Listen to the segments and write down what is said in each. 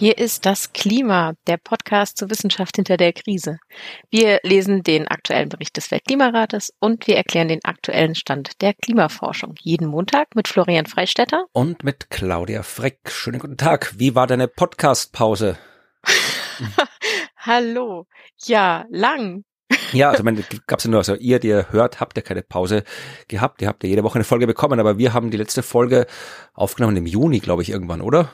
Hier ist das Klima, der Podcast zur Wissenschaft hinter der Krise. Wir lesen den aktuellen Bericht des Weltklimarates und wir erklären den aktuellen Stand der Klimaforschung. Jeden Montag mit Florian Freistetter und mit Claudia Freck. Schönen guten Tag. Wie war deine Podcastpause? Hallo. Ja, lang. Ja, also meine, gab's ja nur, also ihr, die ihr hört, habt ja keine Pause gehabt. Ihr habt ja jede Woche eine Folge bekommen, aber wir haben die letzte Folge aufgenommen im Juni, glaube ich, irgendwann, oder?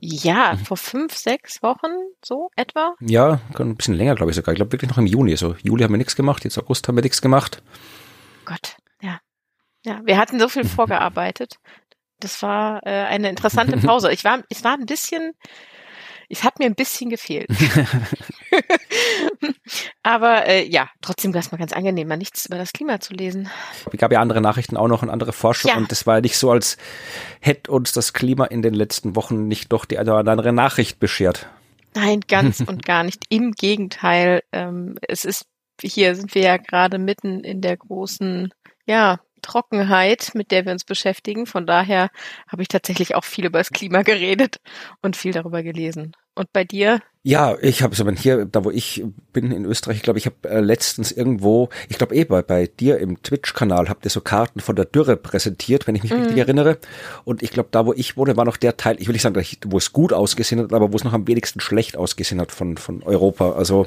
Ja, vor fünf, sechs Wochen so etwa. Ja, ein bisschen länger, glaube ich sogar. Ich glaube wirklich noch im Juni. Also Juli haben wir nichts gemacht, jetzt August haben wir nichts gemacht. Gott, ja. Ja, wir hatten so viel vorgearbeitet. Das war äh, eine interessante Pause. Ich war, ich war ein bisschen, es hat mir ein bisschen gefehlt. Aber äh, ja, trotzdem war es mal ganz angenehm, mal nichts über das Klima zu lesen. Es gab ja andere Nachrichten auch noch und andere Forschung ja. und es war ja nicht so, als hätte uns das Klima in den letzten Wochen nicht doch die eine oder andere Nachricht beschert. Nein, ganz und gar nicht. Im Gegenteil, ähm, es ist, hier sind wir ja gerade mitten in der großen, ja, Trockenheit, mit der wir uns beschäftigen. Von daher habe ich tatsächlich auch viel über das Klima geredet und viel darüber gelesen. Und bei dir? Ja, ich habe so, wenn hier, da wo ich bin in Österreich, ich glaube, ich habe äh, letztens irgendwo, ich glaube eh bei, bei dir im Twitch-Kanal habt ihr so Karten von der Dürre präsentiert, wenn ich mich mm. richtig erinnere. Und ich glaube, da wo ich wohne, war noch der Teil, ich will nicht sagen, wo es gut ausgesehen hat, aber wo es noch am wenigsten schlecht ausgesehen hat von, von Europa. Also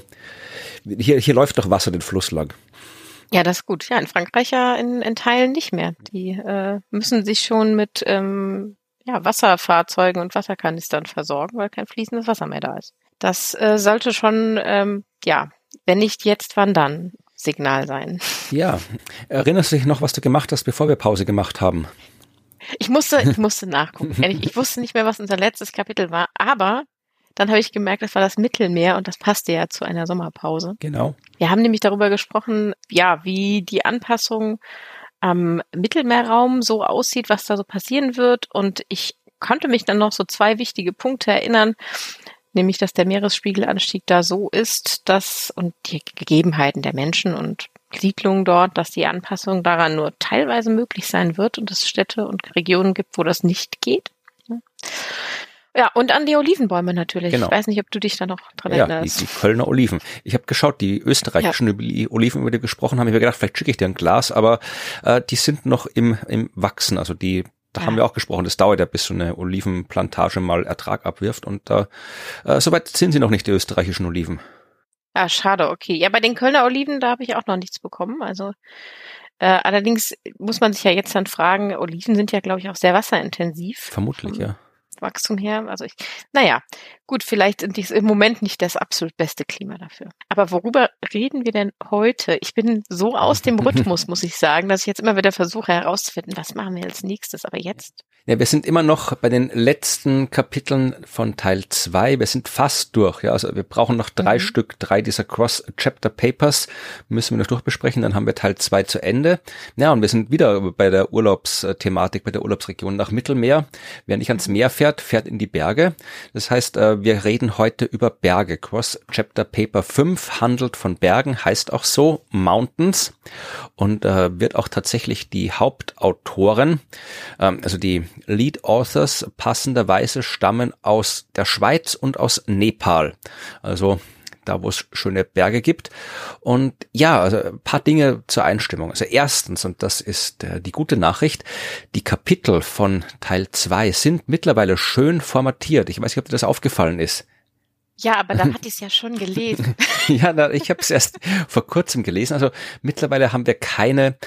hier, hier läuft doch Wasser den Fluss lang. Ja, das ist gut. Ja, in Frankreich ja in, in Teilen nicht mehr. Die äh, müssen sich schon mit ähm, ja, Wasserfahrzeugen und Wasserkanistern versorgen, weil kein fließendes Wasser mehr da ist. Das äh, sollte schon, ähm, ja, wenn nicht jetzt, wann dann Signal sein. Ja, erinnerst du dich noch, was du gemacht hast, bevor wir Pause gemacht haben? Ich musste, ich musste nachgucken. Ehrlich, ich wusste nicht mehr, was unser letztes Kapitel war, aber dann habe ich gemerkt, das war das Mittelmeer und das passte ja zu einer Sommerpause. Genau. Wir haben nämlich darüber gesprochen, ja, wie die Anpassung am Mittelmeerraum so aussieht, was da so passieren wird. Und ich konnte mich dann noch so zwei wichtige Punkte erinnern, nämlich dass der Meeresspiegelanstieg da so ist, dass und die Gegebenheiten der Menschen und Siedlungen dort, dass die Anpassung daran nur teilweise möglich sein wird und es Städte und Regionen gibt, wo das nicht geht. Ja, und an die Olivenbäume natürlich. Genau. Ich weiß nicht, ob du dich da noch dran ja, erinnerst. Die, die Kölner Oliven. Ich habe geschaut, die österreichischen ja. Oliven, über die wir gesprochen haben, ich habe gedacht, vielleicht schicke ich dir ein Glas, aber äh, die sind noch im, im Wachsen. Also die, da ja. haben wir auch gesprochen, das dauert ja, bis so eine Olivenplantage mal Ertrag abwirft. Und äh, äh, soweit sind sie noch nicht, die österreichischen Oliven. Ah, schade, okay. Ja, bei den Kölner Oliven, da habe ich auch noch nichts bekommen. Also äh, allerdings muss man sich ja jetzt dann fragen, Oliven sind ja, glaube ich, auch sehr wasserintensiv. Vermutlich, ja. Wachstum her. Also ich, naja, gut, vielleicht sind die im Moment nicht das absolut beste Klima dafür. Aber worüber reden wir denn heute? Ich bin so aus dem Rhythmus, muss ich sagen, dass ich jetzt immer wieder versuche herauszufinden, was machen wir als nächstes. Aber jetzt ja, wir sind immer noch bei den letzten Kapiteln von Teil zwei. Wir sind fast durch. Ja, also wir brauchen noch drei mhm. Stück, drei dieser Cross-Chapter-Papers müssen wir noch durchbesprechen. Dann haben wir Teil zwei zu Ende. Ja, und wir sind wieder bei der Urlaubsthematik, bei der Urlaubsregion nach Mittelmeer. Wer nicht ans Meer fährt, fährt in die Berge. Das heißt, äh, wir reden heute über Berge. Cross-Chapter Paper 5 handelt von Bergen, heißt auch so Mountains und äh, wird auch tatsächlich die Hauptautoren, ähm, also die Lead Authors passenderweise stammen aus der Schweiz und aus Nepal. Also da wo es schöne Berge gibt. Und ja, also ein paar Dinge zur Einstimmung. Also erstens, und das ist äh, die gute Nachricht, die Kapitel von Teil zwei sind mittlerweile schön formatiert. Ich weiß nicht, ob dir das aufgefallen ist. Ja, aber da hatte ich es ja schon gelesen. ja, na, ich habe es erst vor kurzem gelesen. Also mittlerweile haben wir keine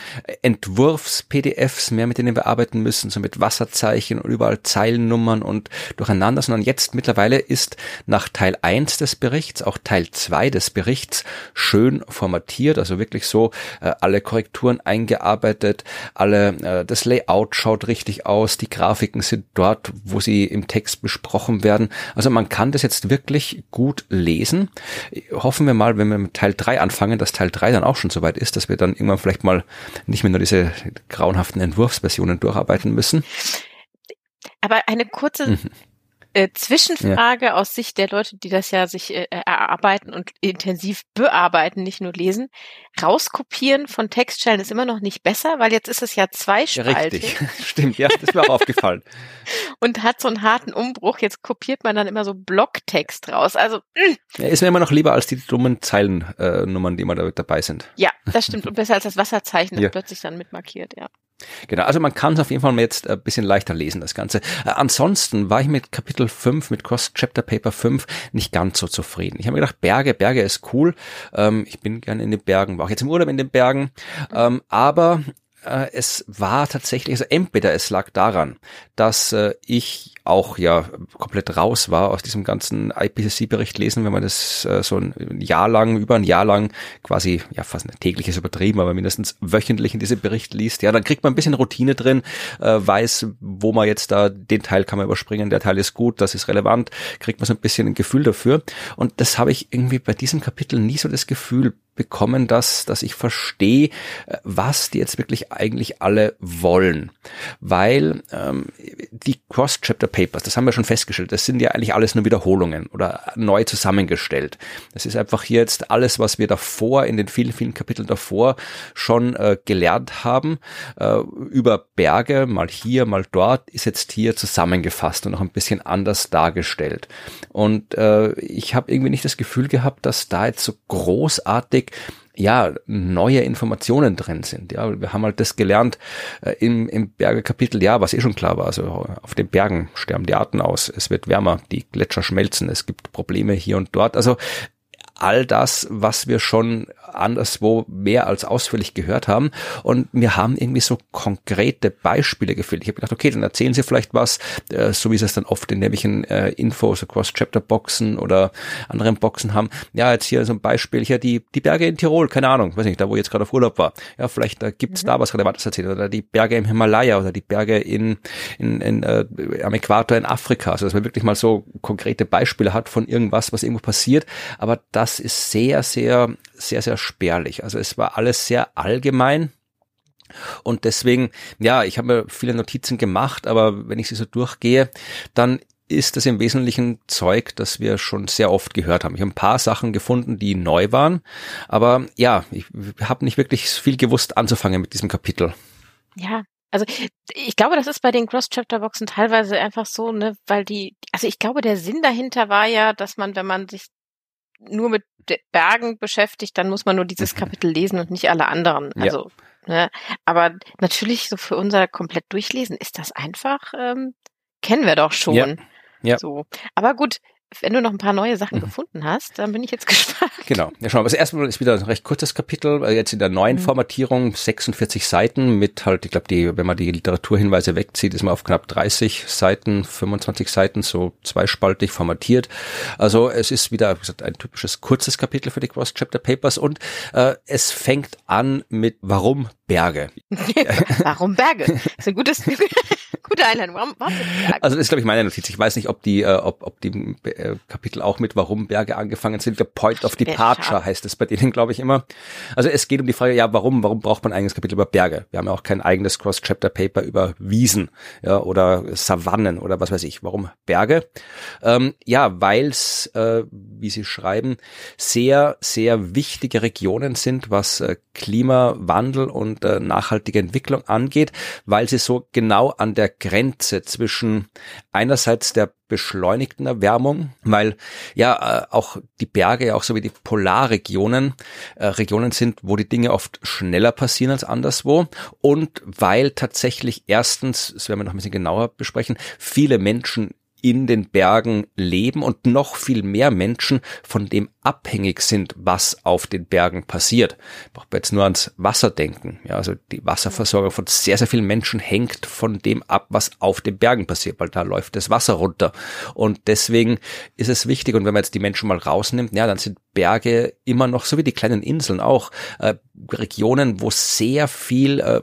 Entwurfs-PDFs mehr, mit denen wir arbeiten müssen, so mit Wasserzeichen und überall Zeilennummern und durcheinander, sondern jetzt mittlerweile ist nach Teil 1 des Berichts auch Teil 2 des Berichts schön formatiert, also wirklich so äh, alle Korrekturen eingearbeitet, alle äh, das Layout schaut richtig aus, die Grafiken sind dort, wo sie im Text besprochen werden. Also man kann das jetzt wirklich gut lesen. Hoffen wir mal, wenn wir mit Teil 3 anfangen, dass Teil 3 dann auch schon soweit ist, dass wir dann irgendwann vielleicht mal nicht mehr nur diese grauenhaften Entwurfsversionen durcharbeiten müssen. Aber eine kurze mhm. Äh, Zwischenfrage ja. aus Sicht der Leute, die das ja sich äh, erarbeiten und intensiv bearbeiten, nicht nur lesen. Rauskopieren von Textstellen ist immer noch nicht besser, weil jetzt ist es ja zweispaltig. Ja, richtig, stimmt, ja, das ist mir auch aufgefallen. Und hat so einen harten Umbruch. Jetzt kopiert man dann immer so Blocktext raus. Also mh. Mm. ja, ist mir immer noch lieber als die dummen Zeilennummern, äh, die mal da dabei sind. Ja, das stimmt. Und besser als das Wasserzeichen, das ja. plötzlich dann mitmarkiert, ja. Genau, also man kann es auf jeden Fall jetzt ein bisschen leichter lesen, das Ganze. Äh, ansonsten war ich mit Kapitel 5, mit Cross Chapter Paper 5 nicht ganz so zufrieden. Ich habe mir gedacht, Berge, Berge ist cool. Ähm, ich bin gerne in den Bergen, war auch jetzt im Urlaub in den Bergen. Ähm, aber äh, es war tatsächlich, also entweder es lag daran, dass äh, ich auch ja komplett raus war aus diesem ganzen IPCC-Bericht lesen, wenn man das äh, so ein Jahr lang, über ein Jahr lang quasi, ja fast ein tägliches übertrieben, aber mindestens wöchentlich in diesem Bericht liest, ja, dann kriegt man ein bisschen Routine drin, äh, weiß, wo man jetzt da, den Teil kann man überspringen, der Teil ist gut, das ist relevant, kriegt man so ein bisschen ein Gefühl dafür. Und das habe ich irgendwie bei diesem Kapitel nie so das Gefühl bekommen, dass, dass ich verstehe, äh, was die jetzt wirklich eigentlich alle wollen. Weil ähm, die Cross-Chapter Papers, das haben wir schon festgestellt, das sind ja eigentlich alles nur Wiederholungen oder neu zusammengestellt. Das ist einfach hier jetzt alles, was wir davor, in den vielen, vielen Kapiteln davor schon äh, gelernt haben, äh, über Berge, mal hier, mal dort, ist jetzt hier zusammengefasst und noch ein bisschen anders dargestellt. Und äh, ich habe irgendwie nicht das Gefühl gehabt, dass da jetzt so großartig ja, neue Informationen drin sind. Ja, wir haben halt das gelernt äh, im, im Berge-Kapitel, ja, was eh schon klar war. Also auf den Bergen sterben die Arten aus, es wird wärmer, die Gletscher schmelzen, es gibt Probleme hier und dort. Also all das, was wir schon anderswo mehr als ausführlich gehört haben. Und mir haben irgendwie so konkrete Beispiele gefehlt. Ich habe gedacht, okay, dann erzählen Sie vielleicht was, äh, so wie Sie es dann oft in nämlichen äh, Infos, Cross-Chapter-Boxen oder anderen Boxen haben. Ja, jetzt hier so ein Beispiel, hier die, die Berge in Tirol, keine Ahnung, weiß nicht, da wo ich jetzt gerade auf Urlaub war. Ja, vielleicht äh, gibt's mhm. da was Relevantes erzählt. Oder die Berge im Himalaya oder die Berge in, in, in äh, am Äquator in Afrika. Also dass man wirklich mal so konkrete Beispiele hat von irgendwas, was irgendwo passiert. Aber das ist sehr, sehr, sehr, sehr spärlich. Also es war alles sehr allgemein. Und deswegen, ja, ich habe mir viele Notizen gemacht, aber wenn ich sie so durchgehe, dann ist das im Wesentlichen Zeug, das wir schon sehr oft gehört haben. Ich habe ein paar Sachen gefunden, die neu waren, aber ja, ich habe nicht wirklich viel gewusst anzufangen mit diesem Kapitel. Ja, also ich glaube, das ist bei den Cross-Chapter-Boxen teilweise einfach so, ne, weil die, also ich glaube, der Sinn dahinter war ja, dass man, wenn man sich nur mit Bergen beschäftigt, dann muss man nur dieses mhm. Kapitel lesen und nicht alle anderen. Also, ja. ne, aber natürlich so für unser komplett Durchlesen ist das einfach, ähm, kennen wir doch schon. Ja. ja. So. Aber gut, wenn du noch ein paar neue Sachen mhm. gefunden hast, dann bin ich jetzt gespannt. Genau. Ja, schau mal. Also erstmal ist wieder ein recht kurzes Kapitel, äh, jetzt in der neuen mhm. Formatierung, 46 Seiten mit halt, ich glaube, die, wenn man die Literaturhinweise wegzieht, ist man auf knapp 30 Seiten, 25 Seiten, so zweispaltig formatiert. Also es ist wieder, wie gesagt, ein typisches kurzes Kapitel für die Cross-Chapter Papers und äh, es fängt an mit Warum Berge. warum Berge? Das ist ein gutes, gute Einleitung. Warum, warum Berge? Also das ist, glaube ich, meine Notiz. Ich weiß nicht, ob die, äh, ob, ob die äh, Kapitel auch mit Warum Berge angefangen sind. Der Point of Departure heißt es bei denen, glaube ich, immer. Also es geht um die Frage, ja, warum, warum braucht man ein eigenes Kapitel über Berge? Wir haben ja auch kein eigenes Cross-Chapter-Paper über Wiesen ja, oder Savannen oder was weiß ich. Warum Berge? Ähm, ja, weil es, äh, wie Sie schreiben, sehr, sehr wichtige Regionen sind, was äh, Klimawandel und und äh, nachhaltige Entwicklung angeht, weil sie so genau an der Grenze zwischen einerseits der beschleunigten Erwärmung, weil ja äh, auch die Berge, auch so wie die Polarregionen, äh, Regionen sind, wo die Dinge oft schneller passieren als anderswo und weil tatsächlich erstens, das werden wir noch ein bisschen genauer besprechen, viele Menschen in den Bergen leben und noch viel mehr Menschen von dem abhängig sind, was auf den Bergen passiert. Braucht man jetzt nur ans Wasser denken. Ja, also die Wasserversorgung von sehr, sehr vielen Menschen hängt von dem ab, was auf den Bergen passiert, weil da läuft das Wasser runter. Und deswegen ist es wichtig, und wenn man jetzt die Menschen mal rausnimmt, ja, dann sind Berge immer noch, so wie die kleinen Inseln auch, äh, Regionen, wo sehr viel äh,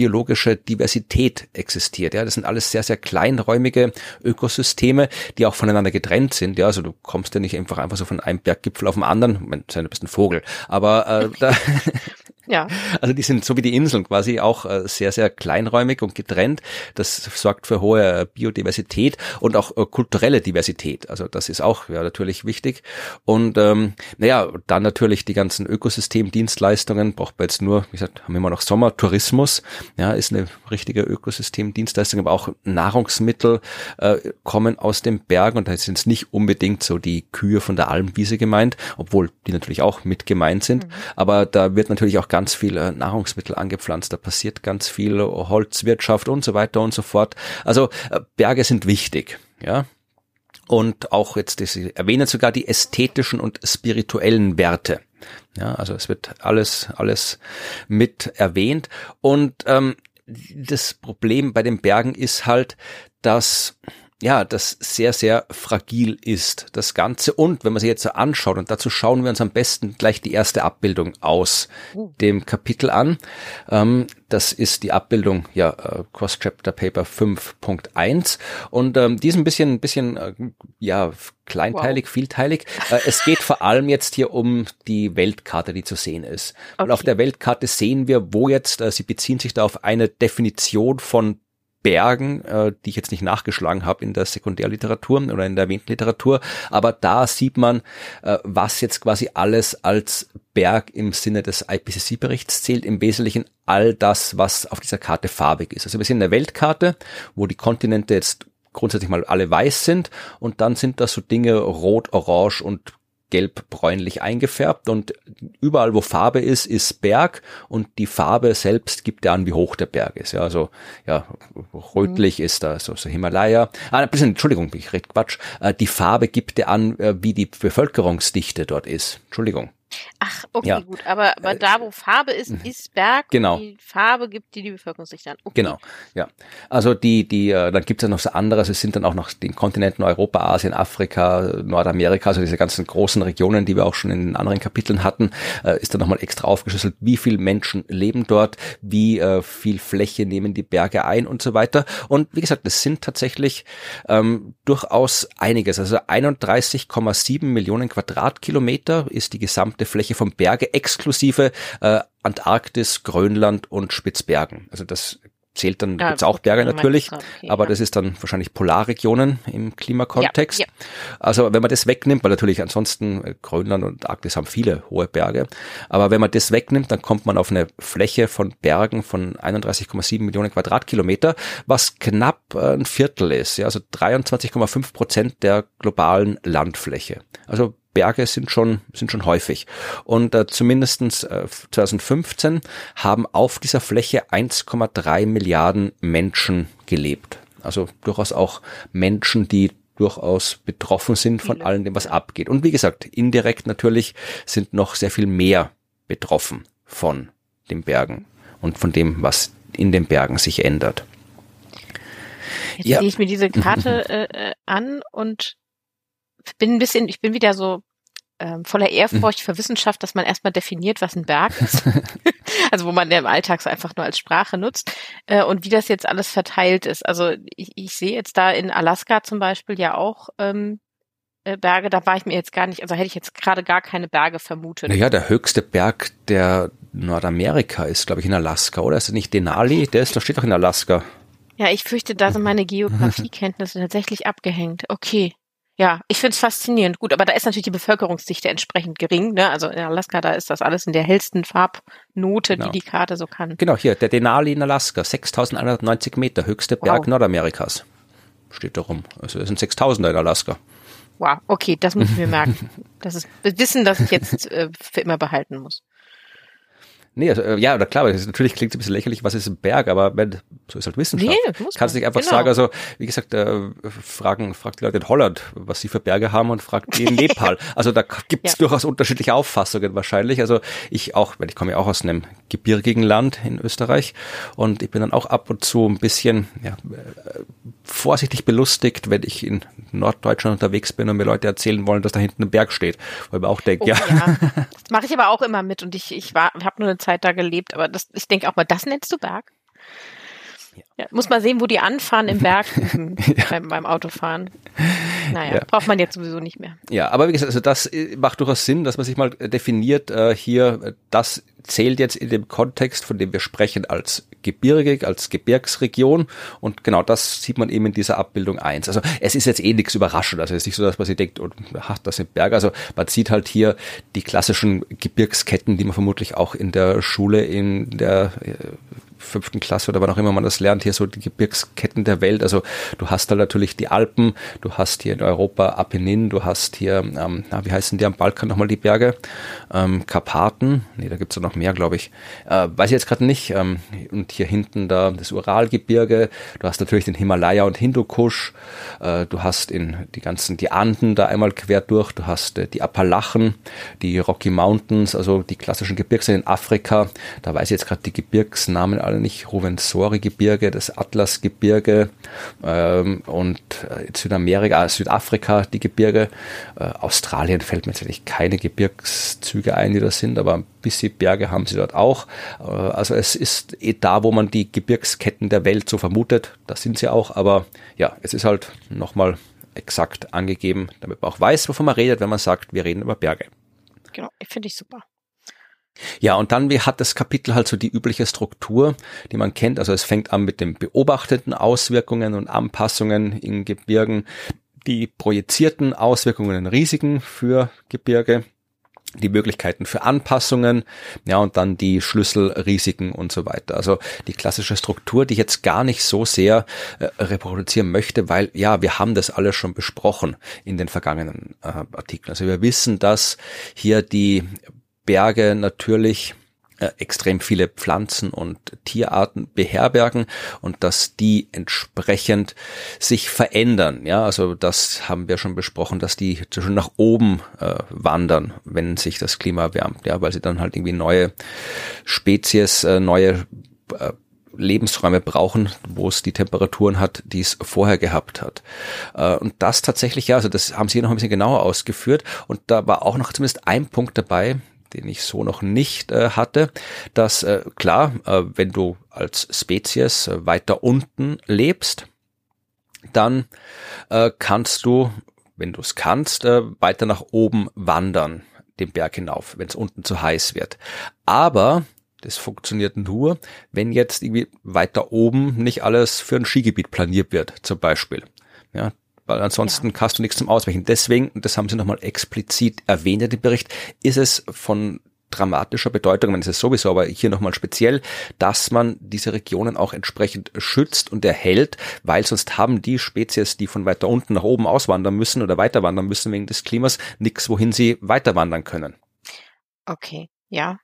biologische Diversität existiert. Ja, das sind alles sehr, sehr kleinräumige Ökosysteme, die auch voneinander getrennt sind. Ja, also du kommst ja nicht einfach einfach so von einem Berggipfel auf den anderen. Ich du bist ein Vogel, aber äh, da Ja. Also die sind so wie die Inseln quasi auch äh, sehr, sehr kleinräumig und getrennt. Das sorgt für hohe Biodiversität und auch äh, kulturelle Diversität. Also das ist auch ja, natürlich wichtig. Und ähm, naja, dann natürlich die ganzen Ökosystemdienstleistungen. Braucht man jetzt nur, wie gesagt, haben wir immer noch Sommer, Tourismus, ja, ist eine richtige Ökosystemdienstleistung, aber auch Nahrungsmittel äh, kommen aus den Bergen und da sind es nicht unbedingt so die Kühe von der Almwiese gemeint, obwohl die natürlich auch mit gemeint sind. Mhm. Aber da wird natürlich auch ganz viel äh, Nahrungsmittel angepflanzt, da passiert ganz viel Holzwirtschaft und so weiter und so fort. Also äh, Berge sind wichtig, ja. Und auch jetzt, ich erwähne sogar die ästhetischen und spirituellen Werte. Ja, also es wird alles, alles mit erwähnt. Und ähm, das Problem bei den Bergen ist halt, dass ja, das sehr, sehr fragil ist, das Ganze. Und wenn man sich jetzt so anschaut, und dazu schauen wir uns am besten gleich die erste Abbildung aus oh. dem Kapitel an. Ähm, das ist die Abbildung, ja, äh, Cross-Chapter Paper 5.1. Und ähm, die ist ein bisschen, ein bisschen, äh, ja, kleinteilig, wow. vielteilig. Äh, es geht vor allem jetzt hier um die Weltkarte, die zu sehen ist. Okay. Und auf der Weltkarte sehen wir, wo jetzt, äh, sie beziehen sich da auf eine Definition von Bergen, äh, die ich jetzt nicht nachgeschlagen habe in der Sekundärliteratur oder in der erwähnten Literatur, aber da sieht man, äh, was jetzt quasi alles als Berg im Sinne des IPCC-Berichts zählt, im Wesentlichen all das, was auf dieser Karte farbig ist. Also wir sehen eine Weltkarte, wo die Kontinente jetzt grundsätzlich mal alle weiß sind und dann sind da so Dinge rot, orange und gelb-bräunlich eingefärbt und überall, wo Farbe ist, ist Berg und die Farbe selbst gibt ja an, wie hoch der Berg ist. Ja, also ja, rötlich mhm. ist da so, so Himalaya. Ah, ein bisschen, Entschuldigung, ich rede Quatsch. Äh, die Farbe gibt ja an, äh, wie die Bevölkerungsdichte dort ist. Entschuldigung. Ach, okay, ja. gut. Aber, aber da, wo Farbe ist, mhm. ist Berg. Genau. die Farbe gibt die die Bevölkerungsdichte an. Okay. Genau, ja. Also die, die, äh, dann gibt es ja noch so andere. Also es sind dann auch noch die Kontinenten Europa, Asien, Afrika, Nordamerika, also diese ganzen großen Regionen, die wir auch schon in anderen Kapiteln hatten, äh, ist dann nochmal extra aufgeschlüsselt, wie viele Menschen leben dort, wie äh, viel Fläche nehmen die Berge ein und so weiter. Und wie gesagt, das sind tatsächlich ähm, durchaus einiges. Also 31,7 Millionen Quadratkilometer ist die gesamte gesamte Fläche vom Berge exklusive äh, Antarktis, Grönland und Spitzbergen. Also das zählt dann, ja, gibt's auch Berge natürlich, okay, aber ja. das ist dann wahrscheinlich Polarregionen im Klimakontext. Ja, ja. Also wenn man das wegnimmt, weil natürlich ansonsten äh, Grönland und Arktis haben viele hohe Berge, aber wenn man das wegnimmt, dann kommt man auf eine Fläche von Bergen von 31,7 Millionen Quadratkilometer, was knapp äh, ein Viertel ist, ja, also 23,5 Prozent der globalen Landfläche. Also Berge sind schon, sind schon häufig. Und äh, zumindestens äh, 2015 haben auf dieser Fläche 1,3 Milliarden Menschen gelebt. Also durchaus auch Menschen, die durchaus betroffen sind von allem dem, was abgeht. Und wie gesagt, indirekt natürlich sind noch sehr viel mehr betroffen von den Bergen und von dem, was in den Bergen sich ändert. Jetzt ja. sehe ich mir diese Karte äh, äh an und bin ein bisschen, ich bin wieder so ähm, voller Ehrfurcht mhm. für Wissenschaft, dass man erstmal definiert, was ein Berg ist. also wo man der im Alltag so einfach nur als Sprache nutzt äh, und wie das jetzt alles verteilt ist. Also ich, ich sehe jetzt da in Alaska zum Beispiel ja auch ähm, äh, Berge, da war ich mir jetzt gar nicht, also hätte ich jetzt gerade gar keine Berge vermutet. Naja, der höchste Berg der Nordamerika ist, glaube ich, in Alaska, oder? Ist das nicht Denali? Der ist, da steht doch in Alaska. Ja, ich fürchte, da sind meine Geografiekenntnisse tatsächlich abgehängt. Okay. Ja, ich finde es faszinierend. Gut, aber da ist natürlich die Bevölkerungsdichte entsprechend gering. Ne? Also in Alaska, da ist das alles in der hellsten Farbnote, genau. die die Karte so kann. Genau, hier, der Denali in Alaska, 6190 Meter, höchste Berg wow. Nordamerikas. Steht da rum. Also es sind 6000er in Alaska. Wow, okay, das muss ich mir merken. Das ist Wissen, das ich jetzt äh, für immer behalten muss. Nee, also, äh, ja, oder klar, ist, natürlich klingt es ein bisschen lächerlich, was ist ein Berg, aber wenn, so ist halt Wissenschaft. Nee, muss Kannst nicht einfach genau. sagen, also wie gesagt, äh, fragen, fragt die Leute in Holland, was sie für Berge haben und fragt die in Nepal. also da gibt es ja. durchaus unterschiedliche Auffassungen wahrscheinlich. Also ich auch, weil ich komme ja auch aus einem gebirgigen Land in Österreich und ich bin dann auch ab und zu ein bisschen ja, äh, vorsichtig belustigt, wenn ich in Norddeutschland unterwegs bin und mir Leute erzählen wollen, dass da hinten ein Berg steht. Weil man auch denkt, oh, ja. ja. Das mache ich aber auch immer mit und ich, ich war, habe nur eine Zeit da gelebt, aber das, ich denke auch mal, das nennst du Berg? Ja, muss man sehen, wo die anfahren im Berg ja. beim, beim Autofahren. Naja, ja. braucht man jetzt sowieso nicht mehr. Ja, aber wie gesagt, also das äh, macht durchaus Sinn, dass man sich mal definiert, äh, hier, das zählt jetzt in dem Kontext, von dem wir sprechen, als Gebirge, als Gebirgsregion. Und genau das sieht man eben in dieser Abbildung eins. Also es ist jetzt eh nichts überraschend. Also es ist nicht so, dass man sich denkt, oh, ach, das sind Berge. Also man sieht halt hier die klassischen Gebirgsketten, die man vermutlich auch in der Schule in der äh, fünften Klasse oder wann auch immer man das lernt, hier so die Gebirgsketten der Welt. Also du hast da natürlich die Alpen, du hast hier in Europa Apennin, du hast hier, ähm, na, wie heißen die am Balkan nochmal die Berge? Ähm, Karpaten, nee, da gibt's ja noch mehr, glaube ich. Äh, weiß ich jetzt gerade nicht. Ähm, und hier hinten da das Uralgebirge, du hast natürlich den Himalaya und Hindukusch, äh, du hast in die ganzen, die Anden da einmal quer durch, du hast äh, die Appalachen, die Rocky Mountains, also die klassischen Gebirge in Afrika, da weiß ich jetzt gerade die Gebirgsnamen alle nicht, Ruvenzori-Gebirge, das Atlas-Gebirge ähm, und äh, Südamerika, äh, Südafrika die Gebirge. Äh, Australien fällt mir natürlich keine Gebirgszüge ein, die da sind, aber ein bisschen Berge haben sie dort auch. Äh, also es ist eh da, wo man die Gebirgsketten der Welt so vermutet, da sind sie auch, aber ja, es ist halt nochmal exakt angegeben, damit man auch weiß, wovon man redet, wenn man sagt, wir reden über Berge. Genau, finde ich super. Ja, und dann wie hat das Kapitel halt so die übliche Struktur, die man kennt. Also es fängt an mit den beobachteten Auswirkungen und Anpassungen in Gebirgen, die projizierten Auswirkungen und Risiken für Gebirge, die Möglichkeiten für Anpassungen, ja, und dann die Schlüsselrisiken und so weiter. Also die klassische Struktur, die ich jetzt gar nicht so sehr äh, reproduzieren möchte, weil ja, wir haben das alles schon besprochen in den vergangenen äh, Artikeln. Also wir wissen, dass hier die Berge natürlich äh, extrem viele Pflanzen und Tierarten beherbergen und dass die entsprechend sich verändern. Ja, also das haben wir schon besprochen, dass die schon nach oben äh, wandern, wenn sich das Klima erwärmt. Ja, weil sie dann halt irgendwie neue Spezies, äh, neue äh, Lebensräume brauchen, wo es die Temperaturen hat, die es vorher gehabt hat. Äh, und das tatsächlich, ja, also das haben sie noch ein bisschen genauer ausgeführt. Und da war auch noch zumindest ein Punkt dabei, den ich so noch nicht äh, hatte, dass äh, klar, äh, wenn du als Spezies äh, weiter unten lebst, dann äh, kannst du, wenn du es kannst, äh, weiter nach oben wandern, den Berg hinauf, wenn es unten zu heiß wird. Aber das funktioniert nur, wenn jetzt irgendwie weiter oben nicht alles für ein Skigebiet planiert wird, zum Beispiel. Ja, weil ansonsten ja. hast du nichts zum Ausweichen. Deswegen, und das haben sie nochmal explizit erwähnt in dem Bericht, ist es von dramatischer Bedeutung, wenn es ist sowieso, aber hier nochmal speziell, dass man diese Regionen auch entsprechend schützt und erhält, weil sonst haben die Spezies, die von weiter unten nach oben auswandern müssen oder weiter wandern müssen wegen des Klimas, nichts, wohin sie weiter wandern können. Okay, ja.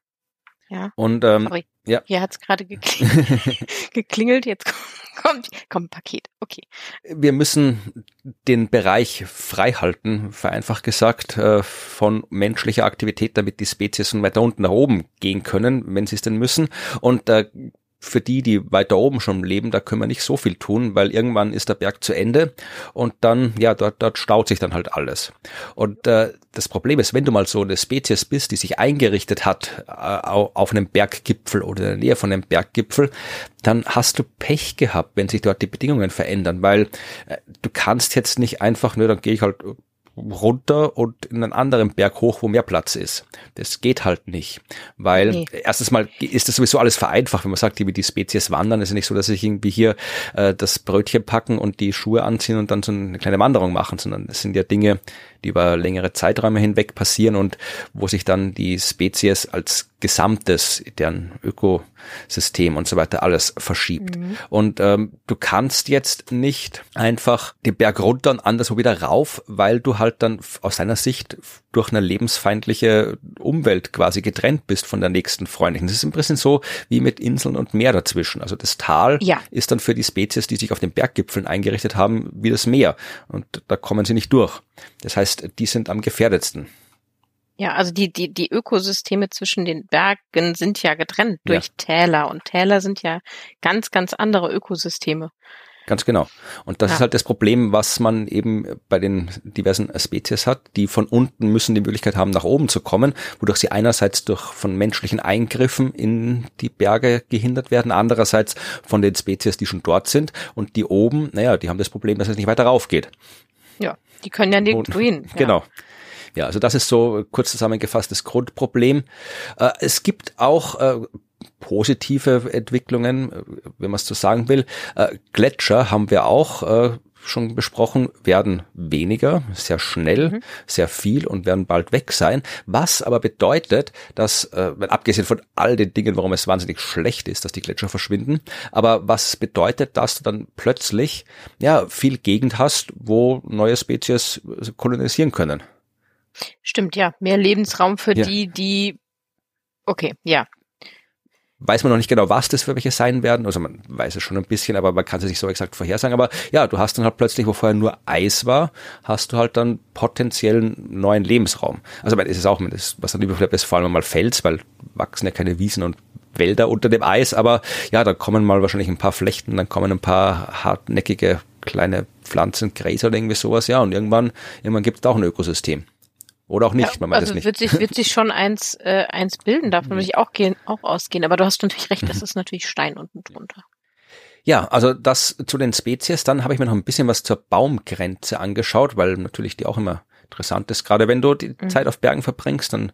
Ja. Und ähm, Sorry. Ja. Hier hat's gerade geklingelt. geklingelt, jetzt kommt, kommt ein Paket. Okay. Wir müssen den Bereich frei halten, vereinfacht gesagt, äh, von menschlicher Aktivität, damit die Spezies von weiter unten nach oben gehen können, wenn sie es denn müssen. Und äh, für die, die weiter oben schon leben, da können wir nicht so viel tun, weil irgendwann ist der Berg zu Ende und dann, ja, dort, dort staut sich dann halt alles. Und äh, das Problem ist, wenn du mal so eine Spezies bist, die sich eingerichtet hat äh, auf einem Berggipfel oder in der Nähe von einem Berggipfel, dann hast du Pech gehabt, wenn sich dort die Bedingungen verändern, weil äh, du kannst jetzt nicht einfach, nur dann gehe ich halt runter und in einen anderen Berg hoch, wo mehr Platz ist. Das geht halt nicht, weil nee. erstens mal ist das sowieso alles vereinfacht, wenn man sagt, wie die Spezies wandern. Es ist nicht so, dass ich irgendwie hier äh, das Brötchen packen und die Schuhe anziehen und dann so eine kleine Wanderung machen, sondern es sind ja Dinge, die über längere Zeiträume hinweg passieren und wo sich dann die Spezies als Gesamtes, deren Ökosystem und so weiter alles verschiebt. Mhm. Und ähm, du kannst jetzt nicht einfach den Berg runter und anderswo wieder rauf, weil du halt dann aus seiner Sicht durch eine lebensfeindliche Umwelt quasi getrennt bist von der nächsten Freundin. Das ist im Prinzip so wie mit Inseln und Meer dazwischen. Also das Tal ja. ist dann für die Spezies, die sich auf den Berggipfeln eingerichtet haben, wie das Meer. Und da kommen sie nicht durch. Das heißt, die sind am gefährdetsten. Ja, also die, die, die Ökosysteme zwischen den Bergen sind ja getrennt durch ja. Täler und Täler sind ja ganz, ganz andere Ökosysteme. Ganz genau. Und das ja. ist halt das Problem, was man eben bei den diversen Spezies hat. Die von unten müssen die Möglichkeit haben, nach oben zu kommen, wodurch sie einerseits durch von menschlichen Eingriffen in die Berge gehindert werden, andererseits von den Spezies, die schon dort sind. Und die oben, naja, die haben das Problem, dass es nicht weiter rauf geht. Ja, die können ja nirgendwo hin. Ja. Genau. Ja, also das ist so kurz zusammengefasst das Grundproblem. Äh, es gibt auch äh, positive Entwicklungen, äh, wenn man es so sagen will. Äh, Gletscher haben wir auch schon besprochen, werden weniger, sehr schnell, mhm. sehr viel und werden bald weg sein. Was aber bedeutet, dass, äh, abgesehen von all den Dingen, warum es wahnsinnig schlecht ist, dass die Gletscher verschwinden, aber was bedeutet, dass du dann plötzlich ja viel Gegend hast, wo neue Spezies kolonisieren können? Stimmt, ja. Mehr Lebensraum für ja. die, die Okay, ja weiß man noch nicht genau, was das für welche sein werden. Also man weiß es schon ein bisschen, aber man kann es nicht so exakt vorhersagen. Aber ja, du hast dann halt plötzlich, wo vorher nur Eis war, hast du halt dann potenziellen neuen Lebensraum. Also es ist auch, das, was dann überbleibt, ist vor allem mal Fels, weil wachsen ja keine Wiesen und Wälder unter dem Eis, aber ja, da kommen mal wahrscheinlich ein paar Flechten, dann kommen ein paar hartnäckige kleine Pflanzen, Gräser oder irgendwie sowas, ja, und irgendwann, irgendwann gibt es auch ein Ökosystem. Oder auch nicht, ja, man weiß also es nicht. Wird sich, wird sich schon eins, äh, eins bilden, davon würde ich auch, gehen, auch ausgehen. Aber du hast natürlich recht, das mhm. ist natürlich Stein unten drunter. Ja, also das zu den Spezies. Dann habe ich mir noch ein bisschen was zur Baumgrenze angeschaut, weil natürlich die auch immer interessant ist. Gerade wenn du die mhm. Zeit auf Bergen verbringst, dann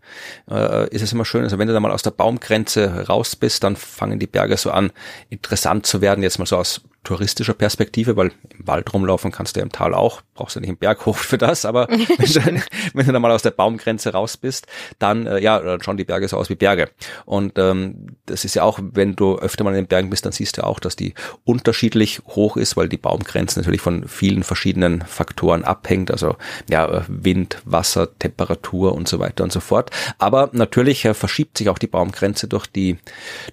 äh, ist es immer schön. Also wenn du da mal aus der Baumgrenze raus bist, dann fangen die Berge so an, interessant zu werden. Jetzt mal so aus touristischer Perspektive, weil im Wald rumlaufen kannst du ja im Tal auch, brauchst du nicht im Berg hoch für das, aber wenn, du, wenn du dann mal aus der Baumgrenze raus bist, dann äh, ja, dann schauen die Berge so aus wie Berge. Und ähm, das ist ja auch, wenn du öfter mal in den Bergen bist, dann siehst du auch, dass die unterschiedlich hoch ist, weil die Baumgrenze natürlich von vielen verschiedenen Faktoren abhängt, also ja, Wind, Wasser, Temperatur und so weiter und so fort. Aber natürlich äh, verschiebt sich auch die Baumgrenze durch die